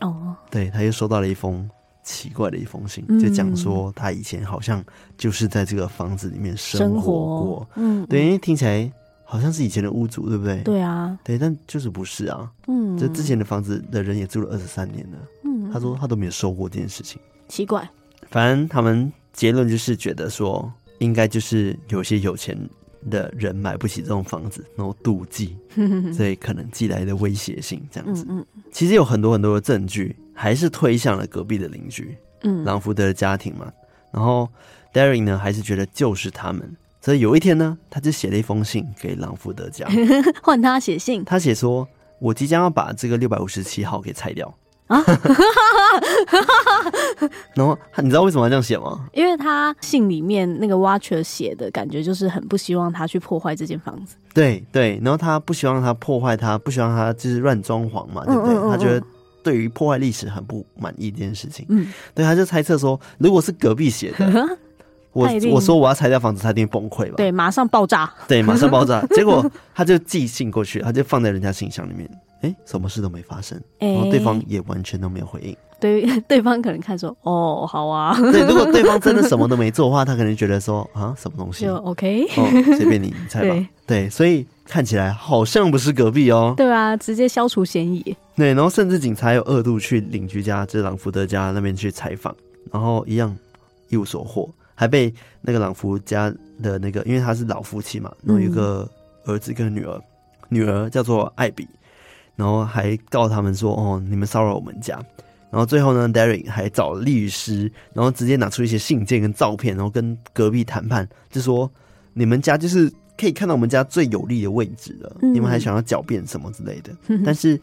哦，对，他又收到了一封奇怪的一封信，就讲说他以前好像就是在这个房子里面生活过。嗯，对，因为听起来好像是以前的屋主，对不对？对啊，对，但就是不是啊。嗯，这之前的房子的人也住了二十三年了。嗯，他说他都没有收过这件事情。奇怪，反正他们结论就是觉得说，应该就是有些有钱的人买不起这种房子，然后妒忌，(laughs) 所以可能寄来的威胁信这样子。嗯嗯，其实有很多很多的证据，还是推向了隔壁的邻居，嗯，朗福德的家庭嘛。然后 Derry 呢，还是觉得就是他们。所以有一天呢，他就写了一封信给朗福德家，(laughs) 换他写信。他写说：“我即将要把这个六百五十七号给拆掉。”啊，(laughs) 然后你知道为什么要这样写吗？(laughs) 因为他信里面那个 Watcher 写的感觉就是很不希望他去破坏这间房子。对对，然后他不希望他破坏他，不希望他就是乱装潢嘛，对不对？嗯嗯嗯嗯，他觉得对于破坏历史很不满意这件事情。嗯，对，他就猜测说，如果是隔壁写的，(laughs) 我我说我要拆掉房子，他一定崩溃吧？对，马上爆炸。对，马上爆炸。(laughs) 结果他就寄信过去，他就放在人家信箱里面。哎，什么事都没发生，然后对方也完全都没有回应。对，(laughs) 对方可能看说，哦，好啊。对，如果对方真的什么都没做的话，他可能觉得说，啊，什么东西？就 OK，哦，随便你，你猜吧。对，对，所以看起来好像不是隔壁哦。对啊，直接消除嫌疑。对，然后甚至警察有二度去邻居家，就是朗福德家那边去采访，然后一样一无所获，还被那个朗福家的那个，因为他是老夫妻嘛，然后有一个儿子跟女儿，嗯、女儿叫做艾比。然后还告他们说：“哦，你们骚扰我们家。”然后最后呢，Derek 还找律师，然后直接拿出一些信件跟照片，然后跟隔壁谈判，就说：“你们家就是可以看到我们家最有利的位置了，嗯、你们还想要狡辩什么之类的。嗯 (laughs) ”但是。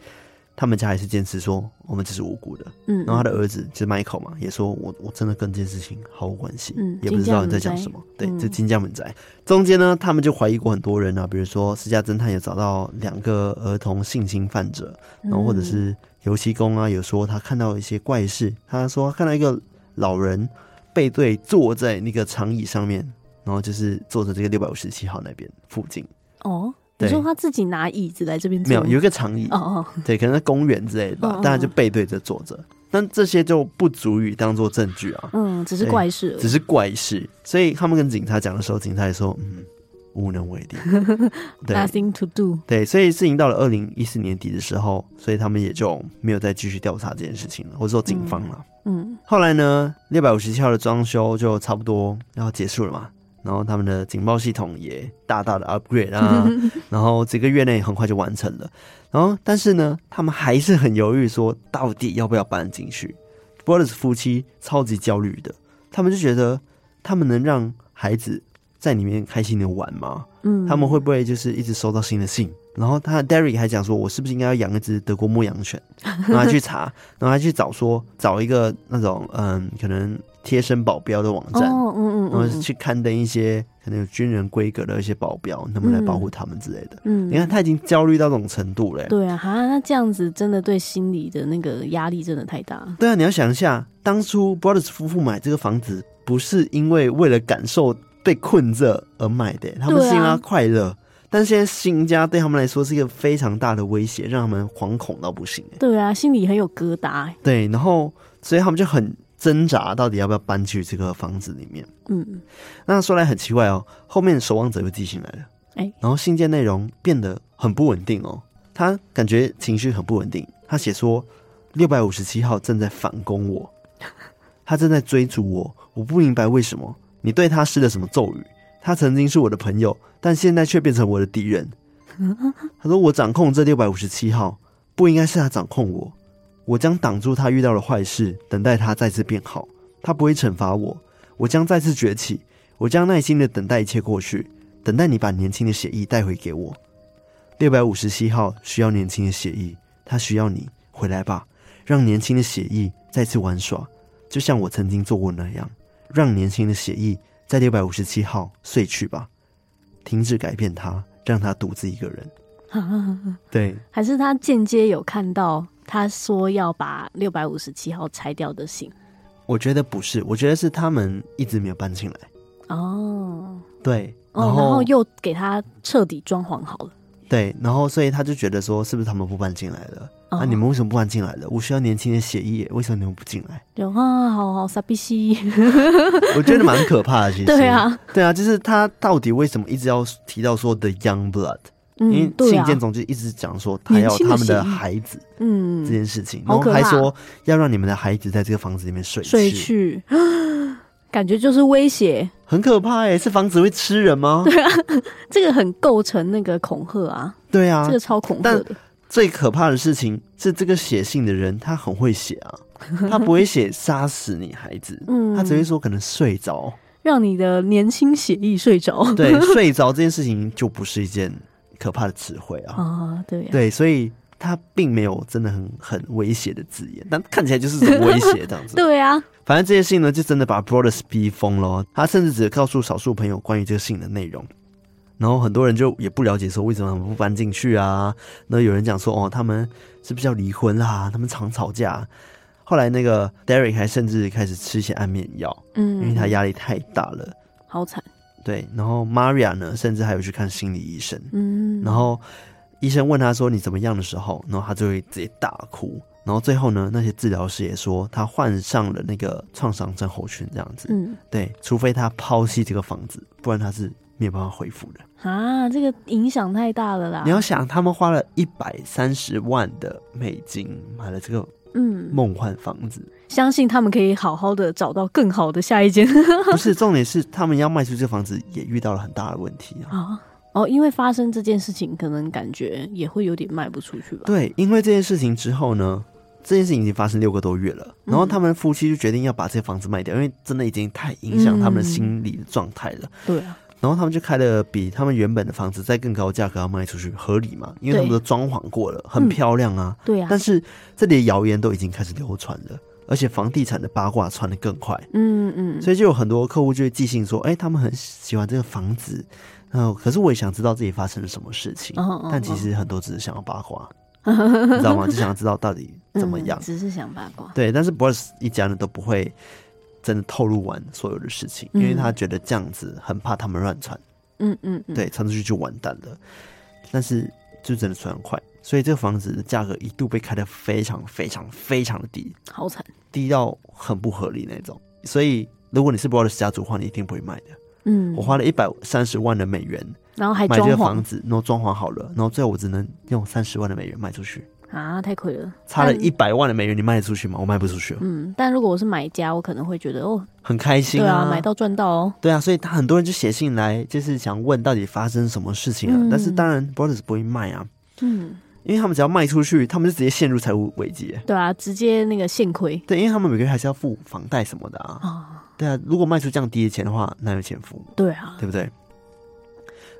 他们家还是坚持说我们只是无辜的，嗯，然后他的儿子就是 Michael 嘛，也说我我真的跟这件事情毫无关系，嗯，也不知道你在讲什么，对，这金家门宅。中间呢，他们就怀疑过很多人啊，比如说私家侦探有找到两个儿童性侵犯者，然后或者是油漆工啊，有说他看到一些怪事，他说他看到一个老人背对坐在那个长椅上面，然后就是坐在这个六百五十七号那边附近，哦。你说他自己拿椅子来这边坐？没有，有一个长椅。哦哦，对，可能在公园之类的吧，大家、就背对着坐着。但这些就不足以当做证据啊。嗯，只是怪事，只是怪事。所以他们跟警察讲的时候，警察也说：“嗯，无能为力。(laughs) 对” Nothing to do。对，所以事情到了二零一四年底的时候，所以他们也就没有再继续调查这件事情了，或者说警方了。嗯。嗯，后来呢，六百五十七号的装修就差不多要结束了嘛。然后他们的警报系统也大大的 upgrade 啊，(laughs) 然后几个月内很快就完成了。然后但是呢，他们还是很犹豫，说到底要不要搬进去。Brothers 夫妻超级焦虑的，他们就觉得他们能让孩子在里面开心的玩吗？嗯，他们会不会就是一直收到新的信？然后他 Derek 还讲说，我是不是应该要养一只德国牧羊犬？然后他去查，然后他去找说找一个那种嗯，可能。贴身保镖的网站，哦、嗯嗯嗯，然后去刊登一些可能有军人规格的一些保镖，能不能来保护他们之类的。嗯，你看他已经焦虑到这种程度了。对啊，哈，那这样子真的对心理的那个压力真的太大。对啊，你要想一下，当初 Brothers 夫妇买这个房子，不是因为为了感受被困着而买的，他们是因为他快乐。啊、但现在新家对他们来说是一个非常大的威胁，让他们惶恐到不行。对啊，心里很有疙瘩。对，然后所以他们就很。挣扎到底要不要搬去这个房子里面？嗯，那说来很奇怪哦，后面守望者又寄信来了，哎，然后信件内容变得很不稳定哦，他感觉情绪很不稳定。他写说六百五十七号正在反攻我，(laughs) 他正在追逐我，我不明白为什么。你对他施了什么咒语？他曾经是我的朋友，但现在却变成我的敌人。(laughs) 他说我掌控这六百五十七号，不应该是他掌控我。我将挡住他遇到的坏事，等待他再次变好。他不会惩罚我，我将再次崛起。我将耐心的等待一切过去，等待你把年轻的血液带回给我。六百五十七号需要年轻的血液，他需要你回来吧，让年轻的血液再次玩耍，就像我曾经做过那样，让年轻的血液在六百五十七号睡去吧，停止改变他，让他独自一个人。(laughs) 对，还是他间接有看到他说要把六百五十七号拆掉的信？我觉得不是，我觉得是他们一直没有搬进来。哦，对，然后，哦，然后又给他彻底装潢好了。对，然后所以他就觉得说，是不是他们不搬进来了？那、哦啊、你们为什么不搬进来了？我需要年轻的血液，为什么你们不进来？有啊，好好傻逼西，(laughs) 我觉得蛮可怕的。其实，对啊，对啊，就是他到底为什么一直要提到说 the young blood？嗯、因为信件中就一直讲说他要他们的孩子，嗯，这件事情，然后还说要让你们的孩子在这个房子里面睡去睡去。(gasps) 感觉就是威胁，很可怕哎！是房子会吃人吗？(laughs) 对啊，这个很构成那个恐吓啊。对啊，这个超恐吓的。最可怕的事情是，这个写信的人他很会写啊，(laughs) 他不会写杀死你孩子，嗯，他只会说可能睡着，让你的年轻血液睡着。对，(laughs) 睡着这件事情就不是一件可怕的词汇啊。啊，对啊，对，所以他并没有真的很很威胁的字眼，但看起来就是很威胁这样子。(laughs) 对啊。反正这些信呢，就真的把 Brothers 逼疯了。他甚至只告诉少数朋友关于这个信的内容，然后很多人就也不了解说为什么他们不搬进去啊。那有人讲说哦，他们是不是要离婚啦？他们常吵架。后来那个 Derek 还甚至开始吃一些安眠药，嗯，因为他压力太大了，好惨。对，然后 Maria 呢，甚至还有去看心理医生，嗯，然后医生问他说你怎么样的时候，然后他就会直接大哭。然后最后呢，那些治疗师也说他患上了那个创伤症候群，这样子。嗯，对，除非他抛弃这个房子，不然他是没有办法恢复的。啊，这个影响太大了啦！你要想，他们花了一百三十万的美金买了这个嗯梦幻房子，嗯，相信他们可以好好的找到更好的下一间。(laughs) 不是，重点是他们要卖出这房子也遇到了很大的问题啊。啊哦，因为发生这件事情，可能感觉也会有点卖不出去吧？对，因为这件事情之后呢。这件事情已经发生六个多月了，然后他们夫妻就决定要把这房子卖掉，因为真的已经太影响他们的心理的状态了。对啊，然后他们就开了比他们原本的房子再更高价格要卖出去，合理嘛？因为他们都装潢过了，很漂亮啊。对啊，但是这里的谣言都已经开始流传了，而且房地产的八卦传的更快。嗯嗯，所以就有很多客户就会寄信说，哎，他们很喜欢这个房子，然后可是我也想知道自己发生了什么事情，哦但其实很多只是想要八卦。(laughs) 你知道吗？就想要知道到底怎么样，嗯、只是想八卦。对，但是 Brothers 一家人都不会真的透露完所有的事情，嗯、因为他觉得这样子很怕他们乱传。嗯嗯，对，传出去就完蛋了。但是就真的传很快，所以这个房子的价格一度被开得非常非常非常的低，好惨，低到很不合理那种。所以如果你是 Brothers 家族的话，你一定不会卖的。嗯，我花了一百三十万的美元。然后还买这个房子，然后装潢好了，然后最后我只能用三十万的美元卖出去啊，太亏了！差了一百万的美元，你卖得出去吗？我卖不出去。嗯，但如果我是买家，我可能会觉得哦，很开心啊，对啊，买到赚到哦。对啊，所以他很多人就写信来，就是想问到底发生什么事情啊。嗯、但是当然，Brothers 不会卖啊，嗯，因为他们只要卖出去，他们就直接陷入财务危机。对啊，直接那个现亏。对，因为他们每个月还是要付房贷什么的啊。哦、对啊，如果卖出这样低的钱的话，哪有钱付？对啊，对不对？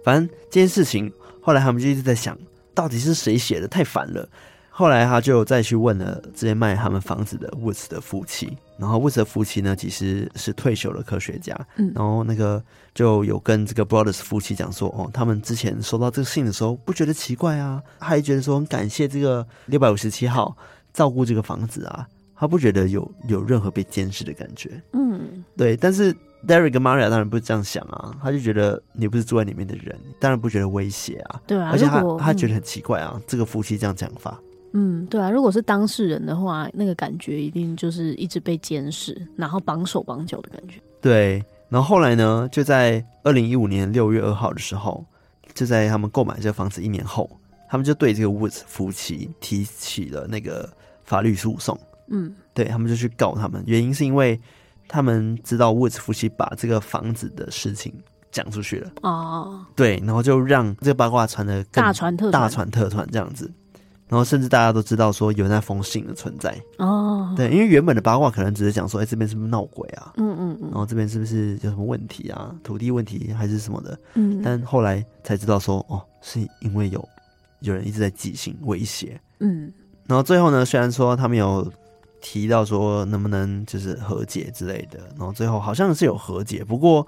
反正这件事情，后来他们就一直在想，到底是谁写的？太烦了。后来他就再去问了之前卖他们房子的 Woods 的夫妻，然后 Woods 的夫妻呢，其实是退休的科学家。嗯，然后那个就有跟这个 Brothers 夫妻讲说，哦，他们之前收到这个信的时候，不觉得奇怪啊，还觉得说很感谢这个六百五十七号照顾这个房子啊，他不觉得有有任何被监视的感觉。嗯，对，但是。Derek 跟 Maria 当然不是这样想啊，他就觉得你不是住在里面的人，当然不觉得威胁啊。对啊，而且他他觉得很奇怪啊，嗯、这个夫妻这样讲法。嗯，对啊，如果是当事人的话，那个感觉一定就是一直被监视，然后绑手绑脚的感觉。对，然后后来呢，就在二零一五年六月二号的时候，就在他们购买这个房子一年后，他们就对这个 Woods 夫妻提起了那个法律诉讼。嗯，对，他们就去告他们，原因是因为。他们知道 Woods 夫妻把这个房子的事情讲出去了哦，对，然后就让这个八卦传的大传特大传特传这样子，然后甚至大家都知道说有那封信的存在哦，对，因为原本的八卦可能只是讲说，哎，这边是不是闹鬼啊？嗯嗯嗯，然后这边是不是有什么问题啊？土地问题还是什么的？嗯，但后来才知道说，哦，是因为有有人一直在寄信威胁。嗯，然后最后呢，虽然说他们有提到说能不能就是和解之类的，然后最后好像是有和解，不过，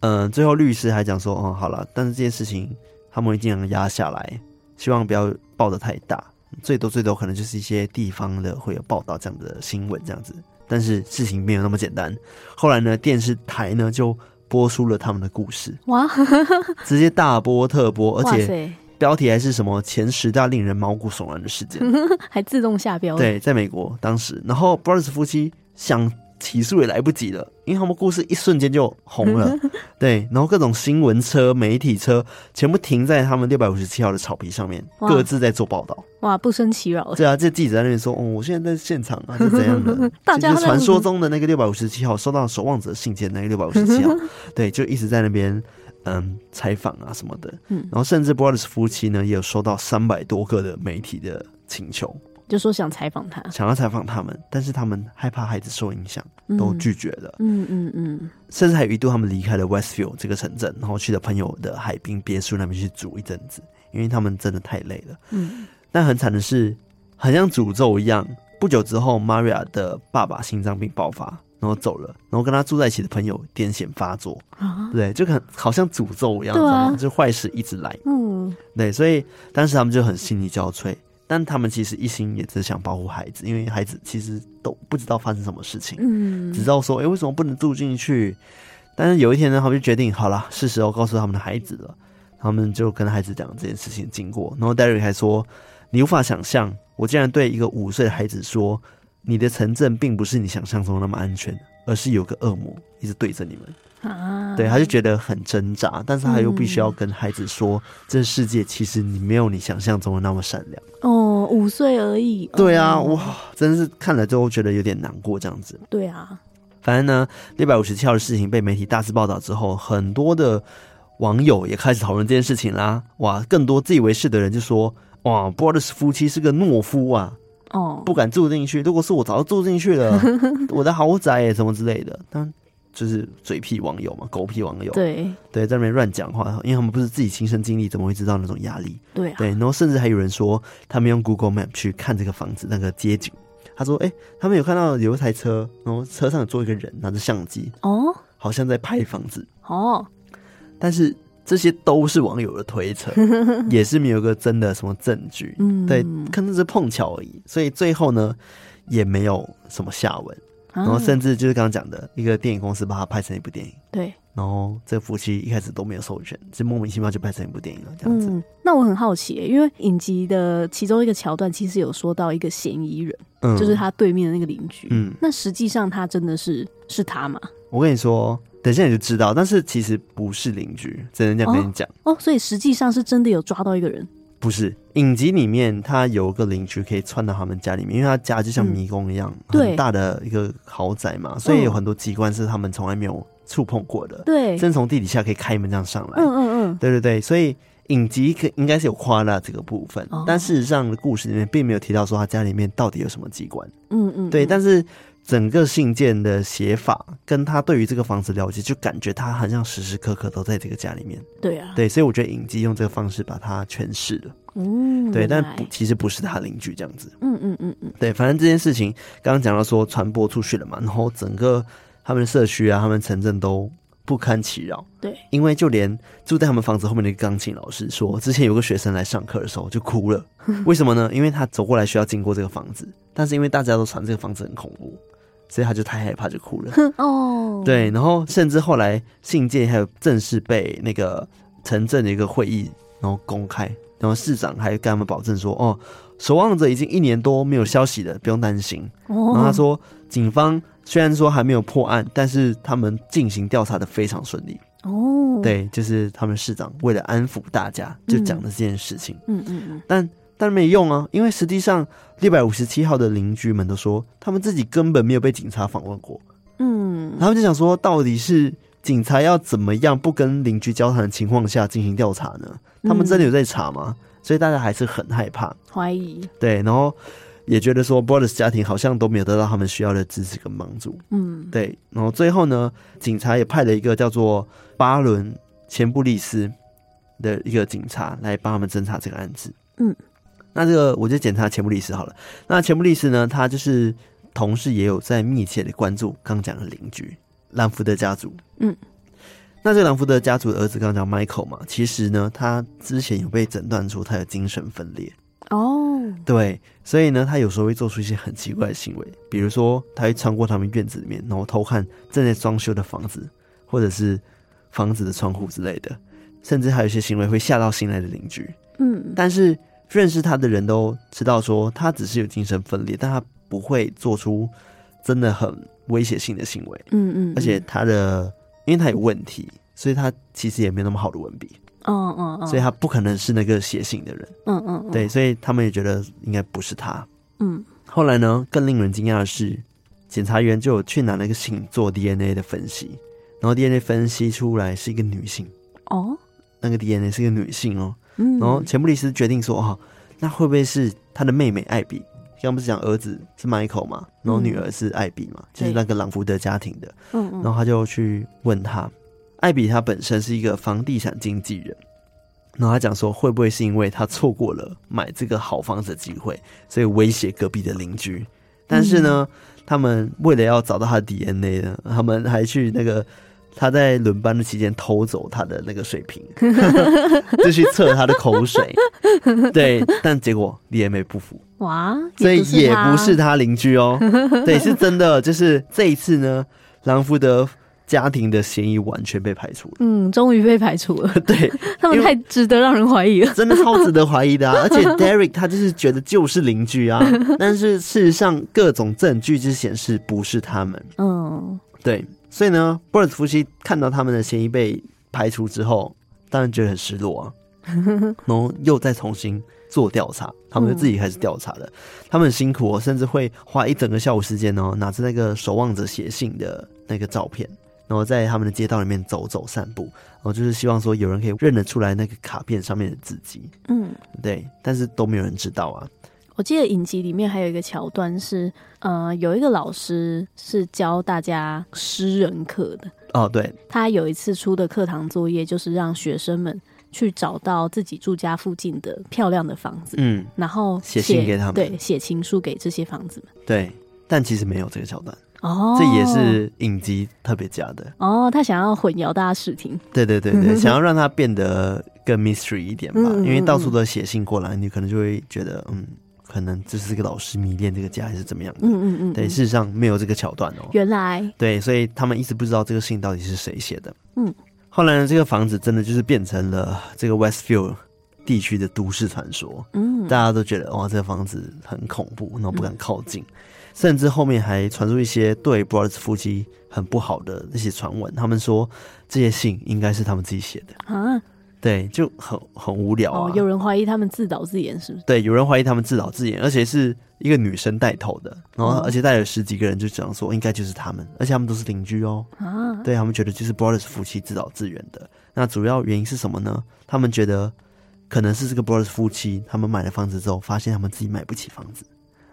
嗯、呃，最后律师还讲说，哦，好了，但是这件事情他们会尽量压下来，希望不要报的太大，最多最多可能就是一些地方的会有报道这样的新闻这样子。但是事情没有那么简单，后来呢，电视台呢就播出了他们的故事，哇，(laughs) 直接大播特播，而且。标题还是什么前十大令人毛骨悚然的事件，(laughs) 还自动下标。对，在美国当时，然后 Brothers 夫妻想起诉也来不及了，因为他们故事一瞬间就红了。(laughs) 对，然后各种新闻车、媒体车全部停在他们六百五十七号的草皮上面，各自在做报道。哇，不胜其扰。对啊，这记者在那边说：“哦，我现在在现场 (laughs) 啊，是怎样的？大家传说中的那个六百五十七号收到守望者信件，那个六百五十七号，(laughs) 对，就一直在那边。”嗯，采访啊什么的，嗯，然后甚至 Brothers 夫妻呢也有收到三百多个的媒体的请求，就说想采访他，想要采访他们，但是他们害怕孩子受影响，都拒绝了。嗯嗯嗯，甚至还有一度他们离开了 Westfield 这个城镇，然后去了朋友的海滨别墅那边去住一阵子，因为他们真的太累了。嗯，但很惨的是，很像诅咒一样，不久之后，Maria 的爸爸心脏病爆发。然后走了，然后跟他住在一起的朋友癫痫发作，啊、对，就很好像诅咒一样，啊、就坏事一直来。嗯，对，所以当时他们就很心力交瘁，但他们其实一心也只想保护孩子，因为孩子其实都不知道发生什么事情，嗯，只知道说，哎，为什么不能住进去？但是有一天呢，他们就决定，好了，是时候告诉他们的孩子了。他们就跟孩子讲这件事情经过，然后 Derek 还说，你无法想象，我竟然对一个五岁的孩子说。你的城镇并不是你想象中那么安全，而是有个恶魔一直对着你们啊！对，他就觉得很挣扎，但是他又必须要跟孩子说，嗯、这世界其实你没有你想象中的那么善良。哦，五岁而已。对啊，哇，真的是看了之后觉得有点难过，这样子。对啊，反正呢，六百五十七号的事情被媒体大肆报道之后，很多的网友也开始讨论这件事情啦。哇，更多自以为是的人就说，哇，Brothers 夫妻是个懦夫啊。哦，不敢住进去。如果是我，早就住进去了。(laughs) 我的豪宅什么之类的，但就是嘴屁网友嘛，狗屁网友。对对，在那边乱讲话，因为他们不是自己亲身经历，怎么会知道那种压力？对啊。对，然后甚至还有人说，他们用 Google Map 去看这个房子那个街景。他说：“哎、欸，他们有看到有一台车，然后车上有坐一个人拿着相机，哦，好像在拍房子。哦，但是。”这些都是网友的推测，(laughs) 也是没有个真的什么证据。嗯，对，可能是碰巧而已。所以最后呢，也没有什么下文。然后甚至就是刚刚讲的一个电影公司把它拍成一部电影。对。然后这夫妻一开始都没有授权，就莫名其妙就拍成一部电影了，这样子。嗯，那我很好奇，因为影集的其中一个桥段其实有说到一个嫌疑人，嗯，就是他对面的那个邻居。嗯，那实际上他真的是是他吗？我跟你说。等一下你就知道，但是其实不是邻居，只能这样跟你讲哦，哦。所以实际上是真的有抓到一个人，不是影集里面他有个邻居可以窜到他们家里面，因为他家就像迷宫一样，嗯、很大的一个豪宅嘛，所以有很多机关是他们从来没有触碰过的。对，真从地底下可以开门这样上来。嗯嗯嗯，对对对，所以影集可应该是有夸大这个部分，哦、但事实上的故事里面并没有提到说他家里面到底有什么机关。嗯，嗯嗯，对，但是。整个信件的写法，跟他对于这个房子了解，就感觉他好像时时刻刻都在这个家里面。对啊，对，所以我觉得影集用这个方式把它诠释了。嗯，对，但不其实不是他邻居这样子。嗯嗯嗯嗯，对，反正这件事情刚刚讲到说传播出去了嘛，然后整个他们的社区啊，他们城镇都不堪其扰。对，因为就连住在他们房子后面的钢琴老师说，之前有个学生来上课的时候就哭了。(laughs) 为什么呢？因为他走过来需要经过这个房子，但是因为大家都传这个房子很恐怖。所以他就太害怕，就哭了。哦，对，然后甚至后来信件还有正式被那个城镇的一个会议，然后公开，然后市长还跟他们保证说：“哦，守望者已经一年多没有消息了，不用担心。”然后他说，警方虽然说还没有破案，但是他们进行调查的非常顺利。哦，对，就是他们市长为了安抚大家，就讲了这件事情。嗯嗯嗯，但。但没用啊，因为实际上六百五十七号的邻居们都说，他们自己根本没有被警察访问过。嗯，然后就想说，到底是警察要怎么样不跟邻居交谈的情况下进行调查呢？他们真的有在查吗？所以大家还是很害怕、怀疑。对，然后也觉得说，Brothers 家庭好像都没有得到他们需要的支持跟帮助。嗯，对。然后最后呢，警察也派了一个叫做巴伦·钱布利斯的一个警察来帮他们侦查这个案子。嗯，那这个我就检查钱布利斯好了。那钱布利斯呢，他就是同事也有在密切的关注刚讲的邻居兰福德家族。嗯，那这个兰福德家族的儿子刚刚讲 Michael 嘛，其实呢，他之前有被诊断出他有精神分裂。哦，对，所以呢，他有时候会做出一些很奇怪的行为，比如说他会穿过他们院子里面，然后偷看正在装修的房子，或者是房子的窗户之类的，甚至还有一些行为会吓到新来的邻居。嗯，但是认识他的人都知道说他只是有精神分裂，但他不会做出真的很威胁性的行为。嗯嗯，而且他的，因为他有问题，所以他其实也没那么好的文笔。嗯嗯嗯，所以他不可能是那个写信的人。嗯嗯，对，所以他们也觉得应该不是他。嗯，后来呢，更令人惊讶的是，检察员就有去拿那个信做 DNA 的分析，然后 DNA 分析出来是一个女性。哦，那个 DNA 是一个女性哦。嗯，然后钱布里斯决定说：“哦，那会不会是他的妹妹艾比？刚不是讲儿子是 Michael 嘛，然后女儿是艾比嘛，嗯、就是那个朗福德家庭的。嗯嗯，然后他就去问他。”艾比他本身是一个房地产经纪人，然后他讲说，会不会是因为他错过了买这个好房子的机会，所以威胁隔壁的邻居？但是呢，嗯、他们为了要找到他的 DNA 呢，他们还去那个他在轮班的期间偷走他的那个水瓶，(laughs) 就去测他的口水。对，但结果 DNA 不服，哇，所以也不是他邻居哦。对，是真的，就是这一次呢，朗福德。家庭的嫌疑完全被排除了，(laughs) 嗯，终于被排除了。(laughs) 对，他们太值得让人怀疑了，真的超值得怀疑的啊！而且 Derek 他就是觉得就是邻居啊，但是事实上各种证据就显示不是他们。嗯，对，所以呢，Burns 夫妻看到他们的嫌疑被排除之后，当然觉得很失落啊，(laughs) 然后又再重新做调查，他们就自己开始调查了。嗯、他们很辛苦哦，甚至会花一整个下午时间哦，拿着那个守望者写信的那个照片。然后在他们的街道里面走走散步，然后就是希望说有人可以认得出来那个卡片上面的字迹，嗯，对，但是都没有人知道啊。我记得影集里面还有一个桥段是，呃，有一个老师是教大家诗人课的。哦，对，他有一次出的课堂作业就是让学生们去找到自己住家附近的漂亮的房子，嗯，然后写信给他们，对，写情书给这些房子们。对，但其实没有这个桥段。哦，这也是影集特别加的哦。他想要混淆大家视听，对对对对，(laughs) 想要让它变得更 mystery 一点吧。嗯嗯嗯，因为到处都写信过来，你可能就会觉得，嗯，可能这是这个老师迷恋这个家，还是怎么样的？嗯嗯嗯。对，事实上没有这个桥段哦。原来对，所以他们一直不知道这个信到底是谁写的。嗯，后来呢，这个房子真的就是变成了这个 Westfield 地区的都市传说。嗯，大家都觉得哇，这个房子很恐怖，然后不敢靠近。嗯甚至后面还传出一些对 Brothers 夫妻很不好的那些传闻，他们说这些信应该是他们自己写的啊，对，就很很无聊啊。哦，有人怀疑他们自导自演，是不是？对，有人怀疑他们自导自演，而且是一个女生带头的，然后而且带了十几个人，就讲说应该就是他们，而且他们都是邻居哦。啊，对，他们觉得就是 Brothers 夫妻自导自演的。那主要原因是什么呢？他们觉得可能是这个 Brothers 夫妻，他们买了房子之后，发现他们自己买不起房子。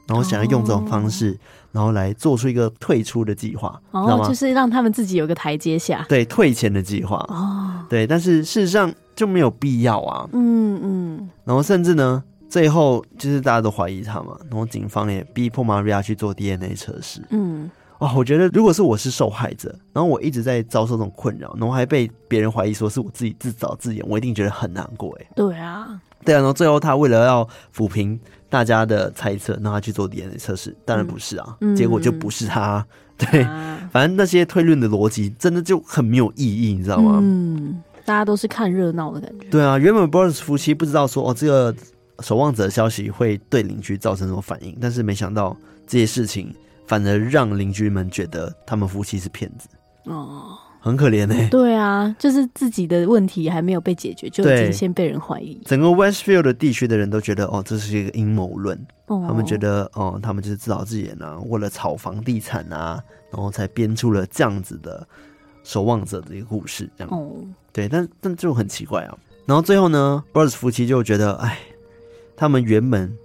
然后想要用这种方式，然后来做出一个退出的计划，哦，知道吗？就是让他们自己有个台阶下，对，退钱的计划。哦，对，但是事实上就没有必要啊。嗯嗯。然后甚至呢，最后就是大家都怀疑他嘛，然后警方也逼迫玛利亚去做 DNA 测试。嗯，哇，我觉得如果是我是受害者，然后我一直在遭受这种困扰，然后还被别人怀疑说是我自己自导自演，我一定觉得很难过。哎，对啊。对啊，然后最后他为了要抚平大家的猜测，让他去做 DNA 测试，当然不是啊，嗯、结果就不是他。(laughs) 对，啊、反正那些推论的逻辑真的就很没有意义，你知道吗？嗯，大家都是看热闹的感觉。对啊，原本 Brothers 夫妻不知道说哦，这个守望者的消息会对邻居造成什么反应，但是没想到这些事情反而让邻居们觉得他们夫妻是骗子。哦。很可怜呢、欸。对啊，就是自己的问题还没有被解决，就已经先被人怀疑。整个 Westfield 的地区的人都觉得，哦，这是一个阴谋论。哦，他们觉得，哦，他们就是自导自演啊，为了炒房地产啊，然后才编出了这样子的守望者的一个故事。这样，哦，对，但但就很奇怪啊。然后最后呢，Brothers 夫妻就觉得，哎，他们原本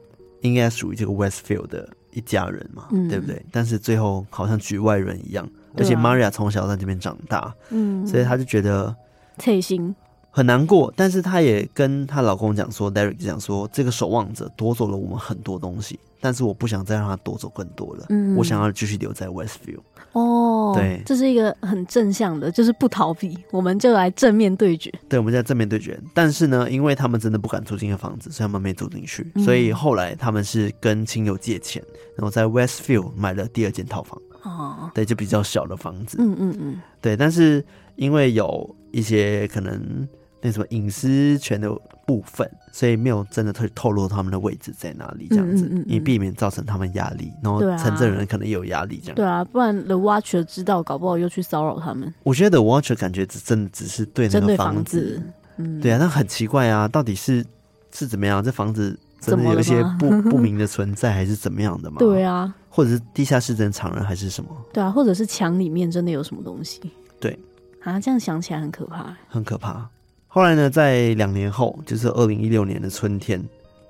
应该属于这个 Westfield 的一家人嘛，嗯、对不对？但是最后好像局外人一样。而且 Maria 从小在这边长大，嗯，所以她就觉得刺心很难过，但是她也跟她老公讲说，Derek 讲说，这个守望者夺走了我们很多东西，但是我不想再让他夺走更多了。嗯，我想要继续留在 Westview。哦，对，这是一个很正向的，就是不逃避，我们就来正面对决。对，我们在正面对决。但是呢，因为他们真的不敢住进个房子，所以他们没住进去。嗯，所以后来他们是跟亲友借钱，然后在 Westfield 买了第二间套房。哦，对，就比较小的房子。嗯嗯嗯，对，但是因为有一些可能。那什么隐私权的部分，所以没有真的透透露他们的位置在哪里，这样子，以、嗯嗯嗯、避免造成他们压力，然后城镇人可能也有压力，这样。对啊，不然 The Watcher 知道，搞不好又去骚扰他们。我觉得 The Watcher 感觉只真的只是对那个房子，嗯，对啊，那很奇怪啊，到底是是怎么样？这房子真的有一些不 (laughs) 不明的存在，还是怎么样的吗？对啊，或者是地下室真的藏人，还是什么？对啊，或者是墙里面真的有什么东西？对啊，这样想起来很可怕，很可怕。后来呢，在两年后，就是二零一六年的春天，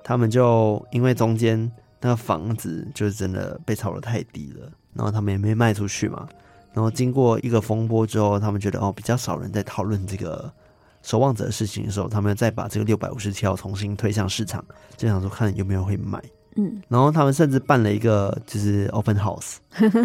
他们就因为中间那个房子就是真的被炒得太低了，然后他们也没卖出去嘛。然后经过一个风波之后，他们觉得哦，比较少人在讨论这个守望者的事情的时候，他们再把这个六百五十七号重新推向市场，就想说看有没有人会买。嗯，然后他们甚至办了一个就是 open house，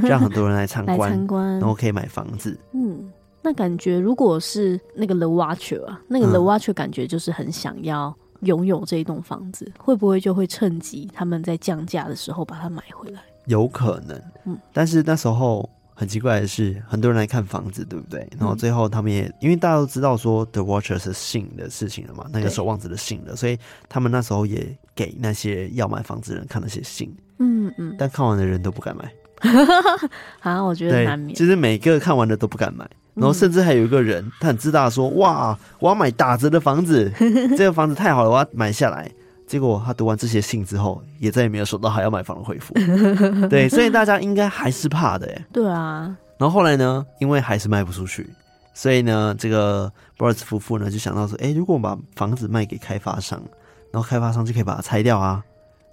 让很多人来参观，(laughs) 参观，然后可以买房子。嗯。那感觉，如果是那个 The Watcher 啊，那个 The Watcher 感觉就是很想要拥有这一栋房子，嗯，会不会就会趁机他们在降价的时候把它买回来？有可能，嗯。但是那时候很奇怪的是，很多人来看房子，对不对？然后最后他们也因为大家都知道说 The Watcher 是信的事情了嘛，那个守望者的信了，所以他们那时候也给那些要买房子的人看那些信，嗯嗯。但看完的人都不敢买，(laughs) 啊，我觉得难免。其实每个看完的都不敢买。然后甚至还有一个人，他很自大的说：“哇，我要买打折的房子，(laughs) 这个房子太好了，我要买下来。”结果他读完这些信之后，也再也没有收到还要买房的回复。(laughs) 对，所以大家应该还是怕的哎。对啊。然后后来呢，因为还是卖不出去，所以呢，这个 Brothers 夫妇呢就想到说：“哎，如果我们把房子卖给开发商，然后开发商就可以把它拆掉啊，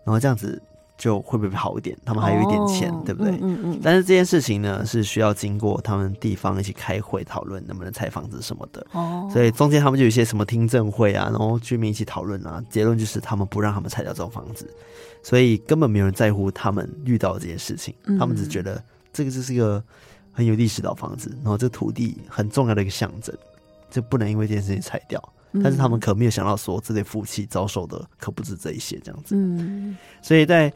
然后这样子。”就会不会好一点？他们还有一点钱，oh, 对不对？嗯嗯，嗯。但是这件事情呢，是需要经过他们地方一起开会讨论能不能拆房子什么的。哦、oh.。所以中间他们就有一些什么听证会啊，然后居民一起讨论啊，结论就是他们不让他们拆掉这种房子，所以根本没有人在乎他们遇到的这件事情。嗯、他们只觉得这个就是一个很有历史的房子，然后这土地很重要的一个象征，就不能因为这件事情拆掉。但是他们可没有想到，说这对夫妻遭受的可不止这一些这样子。嗯，所以在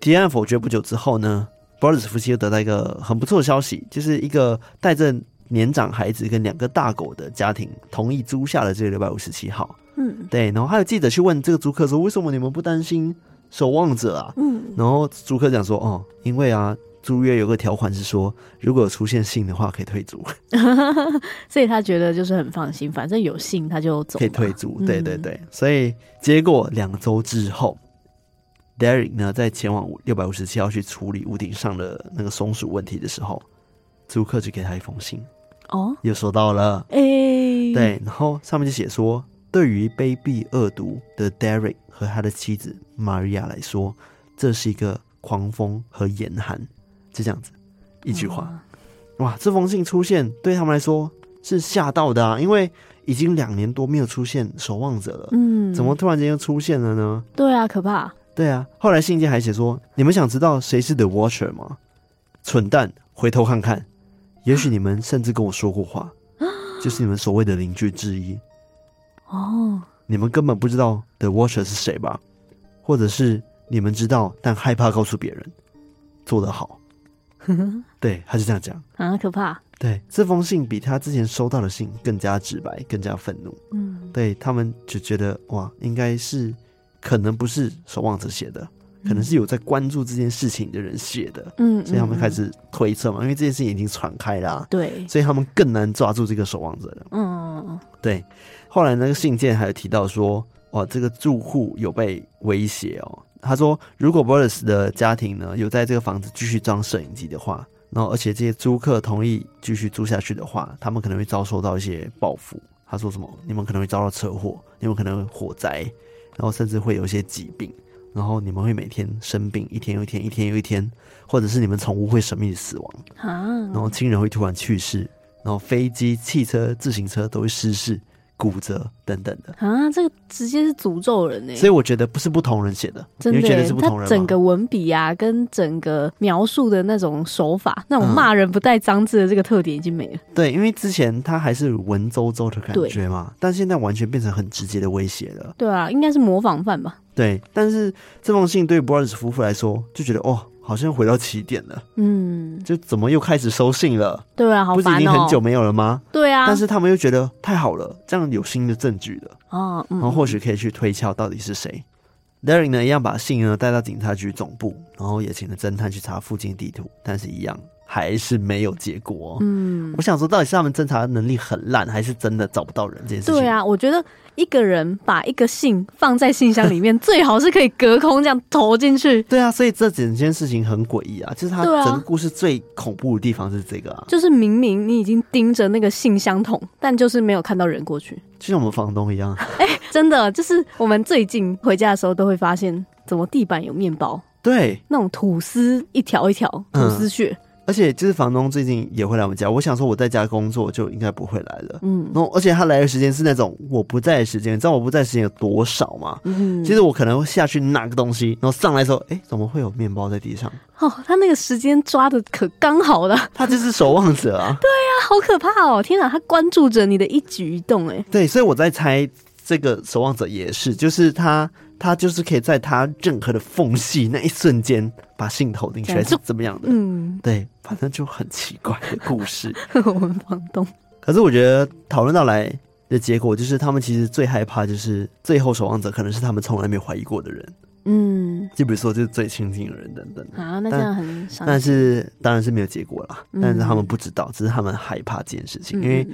提案否决不久之后呢，Brothers 夫妻又得到一个很不错的消息，就是一个带着年长孩子跟两个大狗的家庭同意租下了这个六百五十七号。嗯，对。然后还有记者去问这个租客说：“为什么你们不担心守望者啊？”嗯，然后租客讲说：“哦，因为啊。”租约有个条款是说，如果出现信的话，可以退租。(laughs) 所以他觉得就是很放心，反正有信他就走，可以退租。对对对，所以结果两周之后，Derek 呢在前往六百五十七号去处理屋顶上的那个松鼠问题的时候，租客就给他一封信。哦，又收到了。哎、欸，对，然后上面就写说，对于卑鄙恶毒的 Derek 和他的妻子 Maria 来说，这是一个狂风和严寒。就这样子，一句话，嗯，哇！这封信出现对他们来说是吓到的啊，因为已经两年多没有出现守望者了，嗯，怎么突然间又出现了呢？对啊，可怕。对啊，后来信件还写说：“你们想知道谁是 The Watcher 吗？蠢蛋，回头看看，也许你们甚至跟我说过话，(gasps) 就是你们所谓的邻居之一。哦，你们根本不知道 The Watcher 是谁吧？或者是你们知道，但害怕告诉别人，做得好。” (laughs) 对，他是这样讲啊，可怕。对，这封信比他之前收到的信更加直白，更加愤怒。嗯，对他们就觉得哇，应该是可能不是守望者写的，嗯，可能是有在关注这件事情的人写的。嗯，所以他们开始推测嘛，因为这件事情已经传开了啊。对，所以他们更难抓住这个守望者了。嗯，对。后来那个信件还有提到说，哇，这个住户有被威胁哦。他说：“如果 Brothers 的家庭呢，有在这个房子继续装摄影机的话，然后而且这些租客同意继续租下去的话，他们可能会遭受到一些报复。”他说：“什么？你们可能会遭到车祸，你们可能会火灾，然后甚至会有一些疾病，然后你们会每天生病，一天又一天，一天又一天，或者是你们宠物会神秘的死亡，然后亲人会突然去世，然后飞机、汽车、自行车都会失事。”骨折等等的啊，这个直接是诅咒人呢。所以我觉得不是不同人写的，真的你觉得是不同人。他整个文笔啊，跟整个描述的那种手法，那种骂人不带脏字的这个特点已经没了。对，因为之前他还是文绉绉的感觉嘛，但现在完全变成很直接的威胁了。对啊，应该是模仿犯吧。对，但是这封信对 Brothers 夫妇来说就觉得哦，好像回到起点了。嗯，就怎么又开始收信了？对啊，好烦哦。不是已经很久没有了吗？对啊。但是他们又觉得太好了，这样有新的证据了。哦，嗯。然后或许可以去推敲到底是谁。Darry 呢，一样把信呢带到警察局总部，然后也请了侦探去查附近地图，但是一样。还是没有结果。嗯，我想说，到底是他们侦查能力很烂，还是真的找不到人这件事情？对啊，我觉得一个人把一个信放在信箱里面，最好是可以隔空这样投进去。对啊，所以这整件事情很诡异啊！就是他整个故事最恐怖的地方是这个啊，就是明明你已经盯着那个信箱桶，但就是没有看到人过去，就像我们房东一样。(laughs) 哎、欸，真的，就是我们最近回家的时候都会发现，怎么地板有面包？对，那种吐司一条一条吐司屑。嗯而且就是房东最近也会来我们家，我想说我在家工作就应该不会来了。嗯，然后而且他来的时间是那种我不在的时间，你知道我不在的时间有多少吗？嗯，其实我可能会下去拿个东西，然后上来的时候，哎，怎么会有面包在地上？(laughs) 哦，他那个时间抓的可刚好了，他就是守望者啊。(laughs) 对啊，好可怕哦！天哪，他关注着你的一举一动，哎。对，所以我在猜这个守望者也是，就是他。他就是可以在他任何的缝隙那一瞬间把信投进去，还是怎么样的？嗯，对，反正就很奇怪的故事。(laughs) 我们房东，可是我觉得讨论到来的结果，就是他们其实最害怕，就是最后守望者可能是他们从来没有怀疑过的人。嗯，就比如说就是最亲近的人等等。啊，那这样很伤。但是当然是没有结果了，但是他们不知道，只是他们害怕这件事情，因为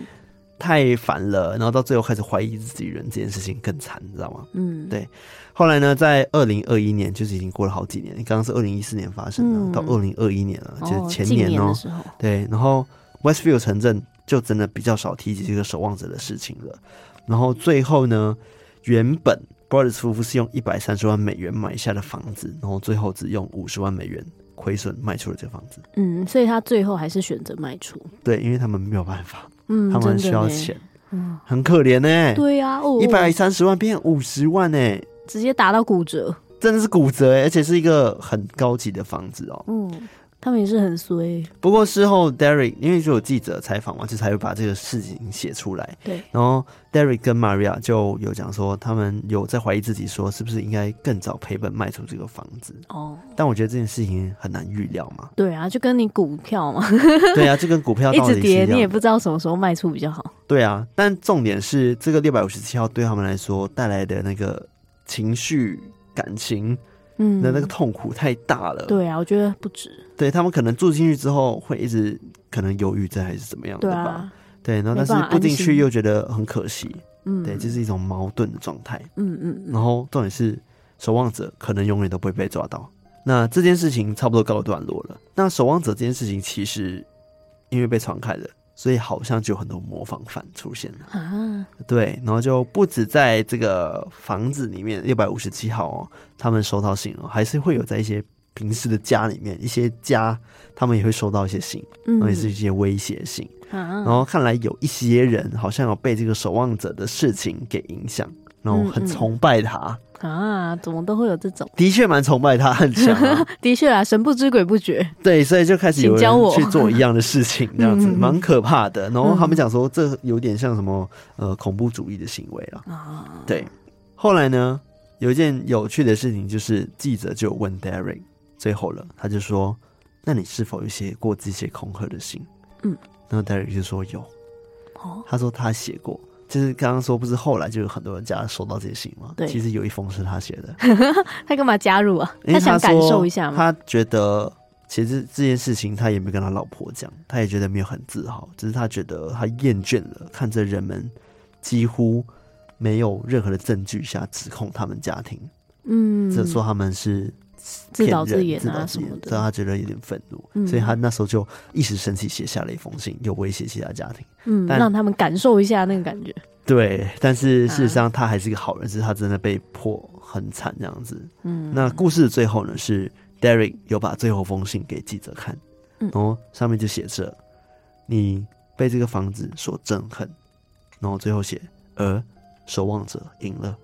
太烦了，然后到最后开始怀疑自己人，这件事情更惨，你知道吗？嗯，对。后来呢，在二零二一年，就是已经过了好几年。你刚刚是二零一四年发生的，嗯、到二零二一年了，就是前年哦、喔。对，然后 Westfield 城镇就真的比较少提及这个守望者的事情了。然后最后呢，原本 Brothers 夫妇是用一百三十万美元买下的房子，然后最后只用五十万美元亏损卖出了这个房子。嗯，所以他最后还是选择卖出。对，因为他们没有办法，嗯，他们需要钱，嗯，很可怜呢、欸。对呀、啊，一百三十万变五十万呢、欸。直接打到骨折，真的是骨折哎，而且是一个很高级的房子哦。嗯，他们也是很衰。不过事后，Derek 因为就有记者采访嘛，就才会把这个事情写出来。对，然后 Derek 跟 Maria 就有讲说，他们有在怀疑自己，说是不是应该更早赔本卖出这个房子。哦，但我觉得这件事情很难预料嘛。对啊，就跟你股票嘛。对啊，就跟股票 (laughs) 一直跌，你也不知道什么时候卖出比较好。对啊，但重点是这个六百五十七号对他们来说带来的那个。情绪、感情，嗯，的那个痛苦太大了。对啊，我觉得不止。对，他们可能住进去之后会一直可能犹豫，着还是怎么样的吧？对，然后但是不进去又觉得很可惜。嗯，对，这是一种矛盾的状态。嗯嗯。然后重点是，守望者可能永远都不会被抓到。那这件事情差不多告一段落了。那守望者这件事情其实因为被传开了。所以好像就有很多模仿犯出现了。啊，对，然后就不止在这个房子里面六百五十七号哦，他们收到信哦，还是会有在一些平时的家里面，一些家他们也会收到一些信，嗯，也是一些威胁信，然后看来有一些人好像有被这个守望者的事情给影响，然后很崇拜他。啊，怎么都会有这种？的确蛮崇拜他，很强啊。(laughs) 的确啊，神不知鬼不觉。对，所以就开始有人去做一样的事情，这样子 (laughs) 蛮可怕的。然后他们讲说，这有点像什么呃恐怖主义的行为了。啊，对。后来呢，有一件有趣的事情，就是记者就问 Derek，最后了，他就说：“那你是否有写过这些恐吓的信？”嗯，然后 Derek 就说有。哦，他说他写过。就是刚刚说，不是后来就有很多人家收到这些信吗？对，其实有一封是他写的。(laughs) 他干嘛加入啊？他想感受一下吗？他觉得其实这件事情他也没跟他老婆讲，他也觉得没有很自豪，只是他觉得他厌倦了看着人们几乎没有任何的证据下指控他们家庭，嗯，只说他们是。自导自演啊什么的，让他觉得有点愤怒，嗯、所以他那时候就一时生气，写下了一封信，又威胁其他家庭，嗯，让他们感受一下那个感觉。对，但是事实上他还是一个好人，啊、是他真的被迫很惨这样子。嗯，那故事的最后呢，是 Derek 有把最后封信给记者看，嗯，然后上面就写着：“你被这个房子所憎恨。”然后最后写：“而守望者赢了。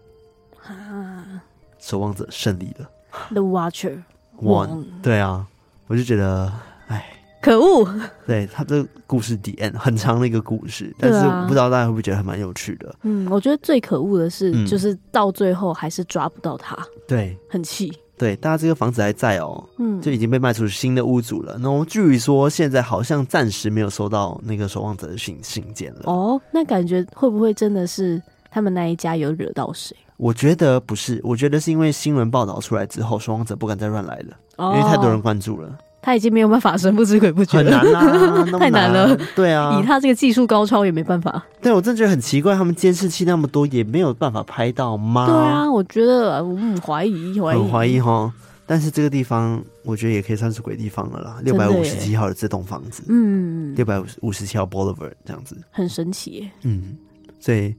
啊，守望者胜利了。The Watcher won。对啊，我就觉得，哎，可恶。对他这个故事 end 很长的一个故事，但是我不知道大家会不会觉得还蛮有趣的。嗯，我觉得最可恶的是，就是到最后还是抓不到他。对，很气。对，大家这个房子还在哦，嗯，就已经被卖出新的屋主了。那我据说现在好像暂时没有收到那个守望者的信信件了。哦，那感觉会不会真的是他们那一家有惹到谁？我觉得不是，我觉得是因为新闻报道出来之后，守望者不敢再乱来了，哦，因为太多人关注了。他已经没有办法神不知鬼不觉，很难啊，(laughs) 难太难了。对啊，以他这个技术高超也没办法。对，我真的觉得很奇怪，他们监视器那么多，也没有办法拍到吗？对啊，我觉得嗯怀疑怀疑很怀疑哈。但是这个地方，我觉得也可以算是鬼地方了啦。六百五十七号的这栋房子，嗯，六百五十七号 Boulevard 这样子，很神奇耶。嗯，所以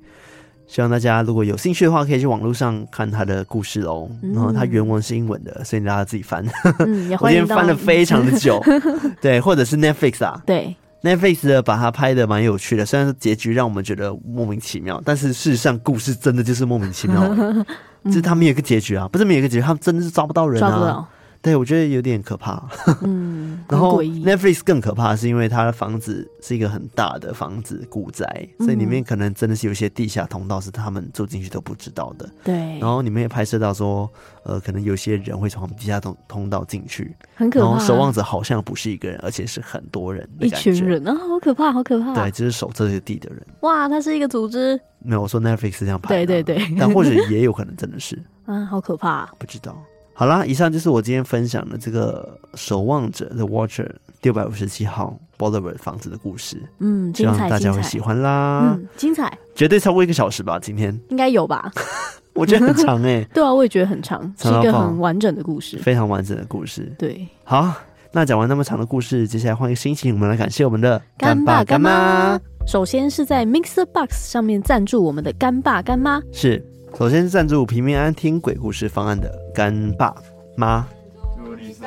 希望大家如果有兴趣的话，可以去网络上看他的故事哦。嗯、然后他原文是英文的，所以大家自己翻。嗯、(laughs) 我今天翻了非常的久，(laughs) 对，或者是 Netflix 啊，对，Netflix 的把它拍的蛮有趣的，虽然是结局让我们觉得莫名其妙，但是事实上故事真的就是莫名其妙。(laughs) 就是他们有一个结局啊，不是没有一个结局，他们真的是抓不到人啊。抓不到。对，我觉得有点可怕。嗯，(laughs) 然后 Netflix 更可怕，是因为它的房子是一个很大的房子，古宅，所以里面可能真的是有一些地下通道，是他们住进去都不知道的。对。然后里面也拍摄到说，呃，可能有些人会从地下通通道进去，很可怕。然后守望者好像不是一个人，而且是很多人，一群人啊，好可怕，好可怕。对，就是守这些地的人。哇，他是一个组织。没有，我说 Netflix 是这样拍。对对对。但或者也有可能真的是。(laughs) 啊，好可怕。不知道。好啦，以上就是我今天分享的这个守望者 The Watcher 六百五十七号 Boulevard 房子的故事。嗯，希望大家会喜欢啦。嗯，精彩，绝对超过一个小时吧？今天应该有吧？(laughs) 我觉得很长哎、欸。(laughs) 对啊，我也觉得很长，是一个很完整的故事，非常完整的故事。对，好，那讲完那么长的故事，接下来换一个心情，我们来感谢我们的干爸干妈。首先是在 Mixer Box 上面赞助我们的干爸干妈，是。首先是赞助平平安安听鬼故事方案的干爸妈，祝你生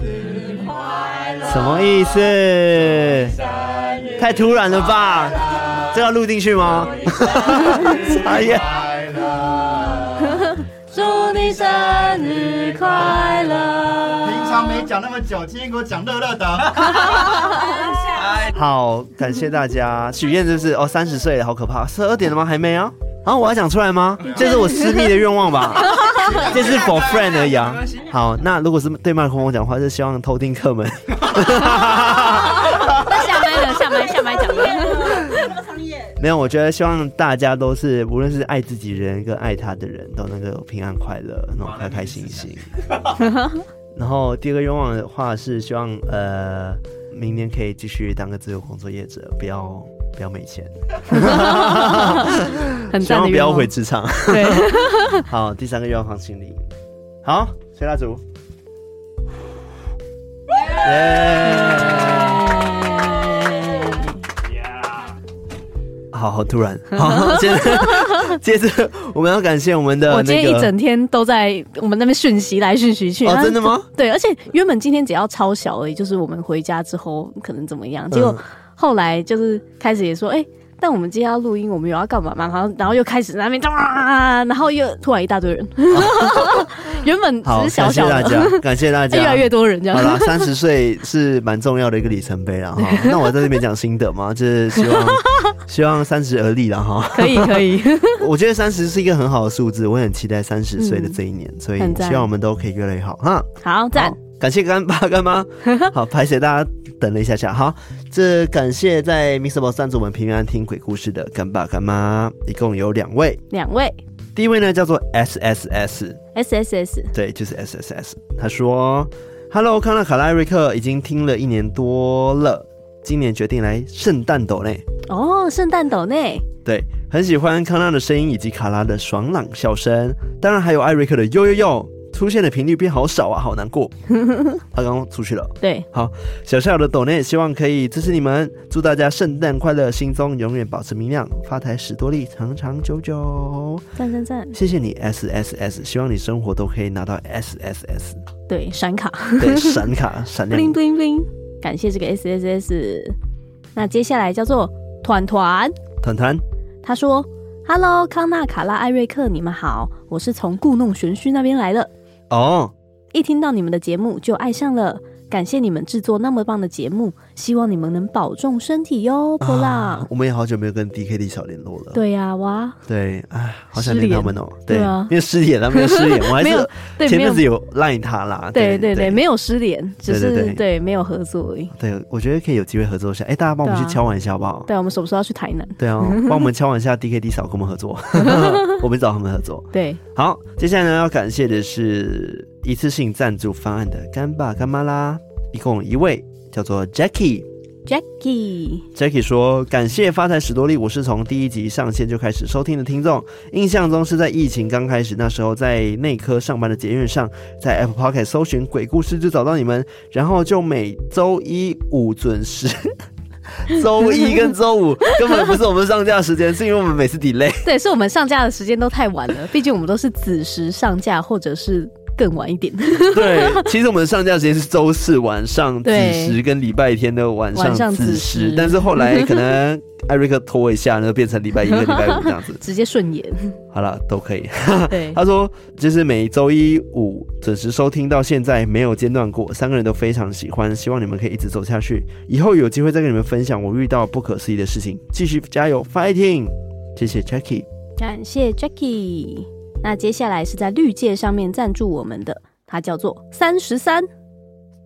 日快乐！什么意思？太突然了吧？这要录进去吗？(laughs) 哎呀？祝你生日快乐！没讲那么久，今天给我讲乐乐的。(laughs) 好，感谢大家许愿，就是？哦，三十岁了，好可怕！十二点了吗？还没啊？然后我要讲出来吗？这是我私密的愿望吧，(laughs) 这是 for friend 而已啊。好，那如果是对麦克风讲的话，是希望偷听客们。(laughs) 那下麦了，下麦下麦讲的。没有，我觉得希望大家都是，无论是爱自己人跟爱他的人都能够平安快乐，那种开开心心。然后第二个愿望的话是希望，呃，明年可以继续当个自由工作业者，不要。不要没钱，(laughs) 希望不要回职场。对，(laughs) 好，第三个愿望放心里。好，吹蜡烛。耶！好好突然，(laughs) 好，接着接着我们要感谢我们的、那个。我今天一整天都在我们那边讯息来讯息去。哦，真的吗？对，而且原本今天只要超小而已，就是我们回家之后可能怎么样，结果。嗯后来就是开始也说，哎、欸，但我们今天要录音，我们有要干嘛吗？然后，然后又开始在那边哇，(laughs) 然后又突然一大堆人，(laughs) 原本只是小小的，感谢大家，(laughs) 感谢大家，越来越多人这样。好啦，三十岁是蛮重要的一个里程碑了哈。那我在这边讲心得嘛，就是希望希望三十而立了哈。可以可以，我觉得三十是一个很好的数字，我很期待三十岁的这一年，嗯、所以希望我们都可以越来越好哈。好赞。感谢干爸干妈，好，拍谢大家等了一下下，好，这感谢在助我们平安听鬼故事的干爸干妈，一共有两位，两位，第一位呢叫做 S S S，S S S，对，就是 S S S，他说，Hello，康纳卡拉瑞克已经听了一年多了，今年决定来圣诞抖内，哦，圣诞抖内，对，很喜欢康纳的声音以及卡拉的爽朗笑声，当然还有艾瑞克的呦呦呦。出现的频率变好少啊，好难过。(laughs) 他刚刚出去了。对，好，小小的抖内，希望可以支持你们，祝大家圣诞快乐，心中永远保持明亮，发财史多利，长长久久。赞赞赞！谢谢你，S S S，希望你生活都可以拿到 S S S。对，闪卡。对，闪卡，(laughs) 闪亮。bling bling bling。感谢这个 S S S。那接下来叫做团团。团团。他说。Hello，康纳、卡拉、艾瑞克，你们好，我是从故弄玄虚那边来的。哦，一听到你们的节目就爱上了。感谢你们制作那么棒的节目，希望你们能保重身体哟，波浪、啊。我们也好久没有跟 DKD 小联络了。对呀、啊，哇，对，哎，好想念他们哦、喔。对，对啊，没有失联了，(laughs) 没有失联，我还是对前阵子有赖他啦。对对对，对，没有失联，只是对，没有合作而已。对，我觉得可以有机会合作一下。哎、欸，大家帮我们去敲碗一下好不好？对，我们什么时候要去台南？对啊，(laughs) 帮我们敲碗一下 DKD 嫂跟我们合作，(laughs) 我们找他们合作。对，好，接下来呢要感谢的是一次性赞助方案的干爸干妈啦。一共一位叫做 Jackie 说：“感谢发财史多利，我是从第一集上线就开始收听的听众。印象中是在疫情刚开始那时候，在内科上班的捷运上，在 Apple Podcast 搜寻鬼故事就找到你们，然后就每周一五准时。(laughs) 周一跟周五根本不是我们上架时间，是因为我们每次 delay。对，是我们上架的时间都太晚了，毕竟我们都是子时上架，或者是。”更晚一点。(laughs) 对，其实我们上架时间是周四晚上子时，跟礼拜天的晚上子时，但是后来可能 (laughs) 艾瑞克拖一下呢，变成礼拜一跟礼拜五这样子，(laughs) 直接顺延。好了，都可以。对，他说就是每周一五准时收听到现在没有间断过，三个人都非常喜欢，希望你们可以一直走下去，以后有机会再跟你们分享我遇到不可思议的事情，继续加油，fighting！谢谢 Jackie，感谢 Jackie。那接下来是在绿界上面赞助我们的，他叫做三十三，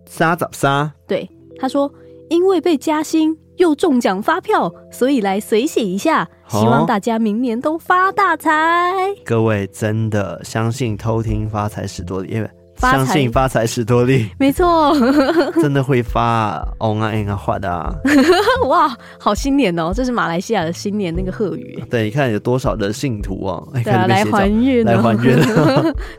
沙咋沙。对，他说因为被加薪又中奖发票，所以来随写一下，希望大家明年都发大财。哦。各位真的相信偷听发财十多利？相信发财史多利，没错，(laughs) (laughs) 真的会发哦啊 n 啊画的啊！(laughs) 哇，好新年哦！这是马来西亚的新年那个贺语。对，你看有多少的信徒啊？对啊，来还愿，来还愿。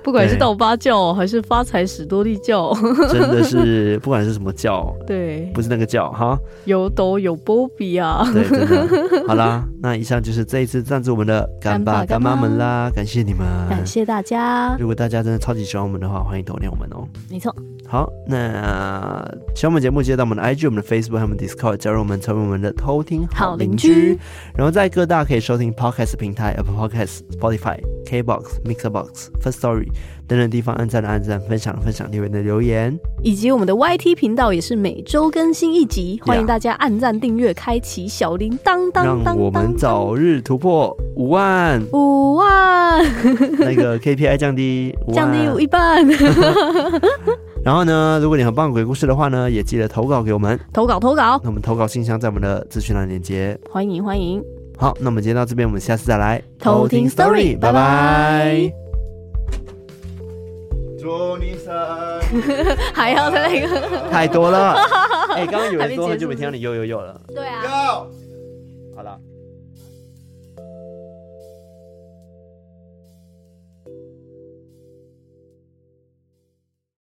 不管是道巴教还是发财史多利教，真的是不管是什么教，对，不是那个教哈。有斗有波比啊！对，真的。好啦，那以上就是这一次赞助我们的干爸干妈们啦，感谢你们，感谢大家。如果大家真的超级喜欢我们的话，欢迎投。我们哦，没错。好，那喜欢我们节目，记得到我们的 IG、我们的 Facebook 还有我们 Discord，加入我们，成为我们的偷听好邻居。然后在各大可以收听 Podcast 平台，Apple Podcast、Spotify、KBox、Mixerbox、First Story 等等地方按赞的按赞，分享的分享，留言的留言，以及我们的 YT 频道也是每周更新一集，欢迎大家按赞、订阅、开启小铃铛，当让我们早日突破五万，五万，(laughs) 那个 KPI 降低，降低有一半。(laughs) 然后呢，如果你很棒的鬼故事的话呢，也记得投稿给我们，投稿投稿。那我们投稿信箱在我们的资讯栏链接，欢迎欢迎。好，那我们今天到这边，我们下次再来偷听 story，拜拜。祝你生日，还要再那个，太多了。(laughs) 哎、欸，刚刚有人说很久没听到你又又又了，对啊，又，好了。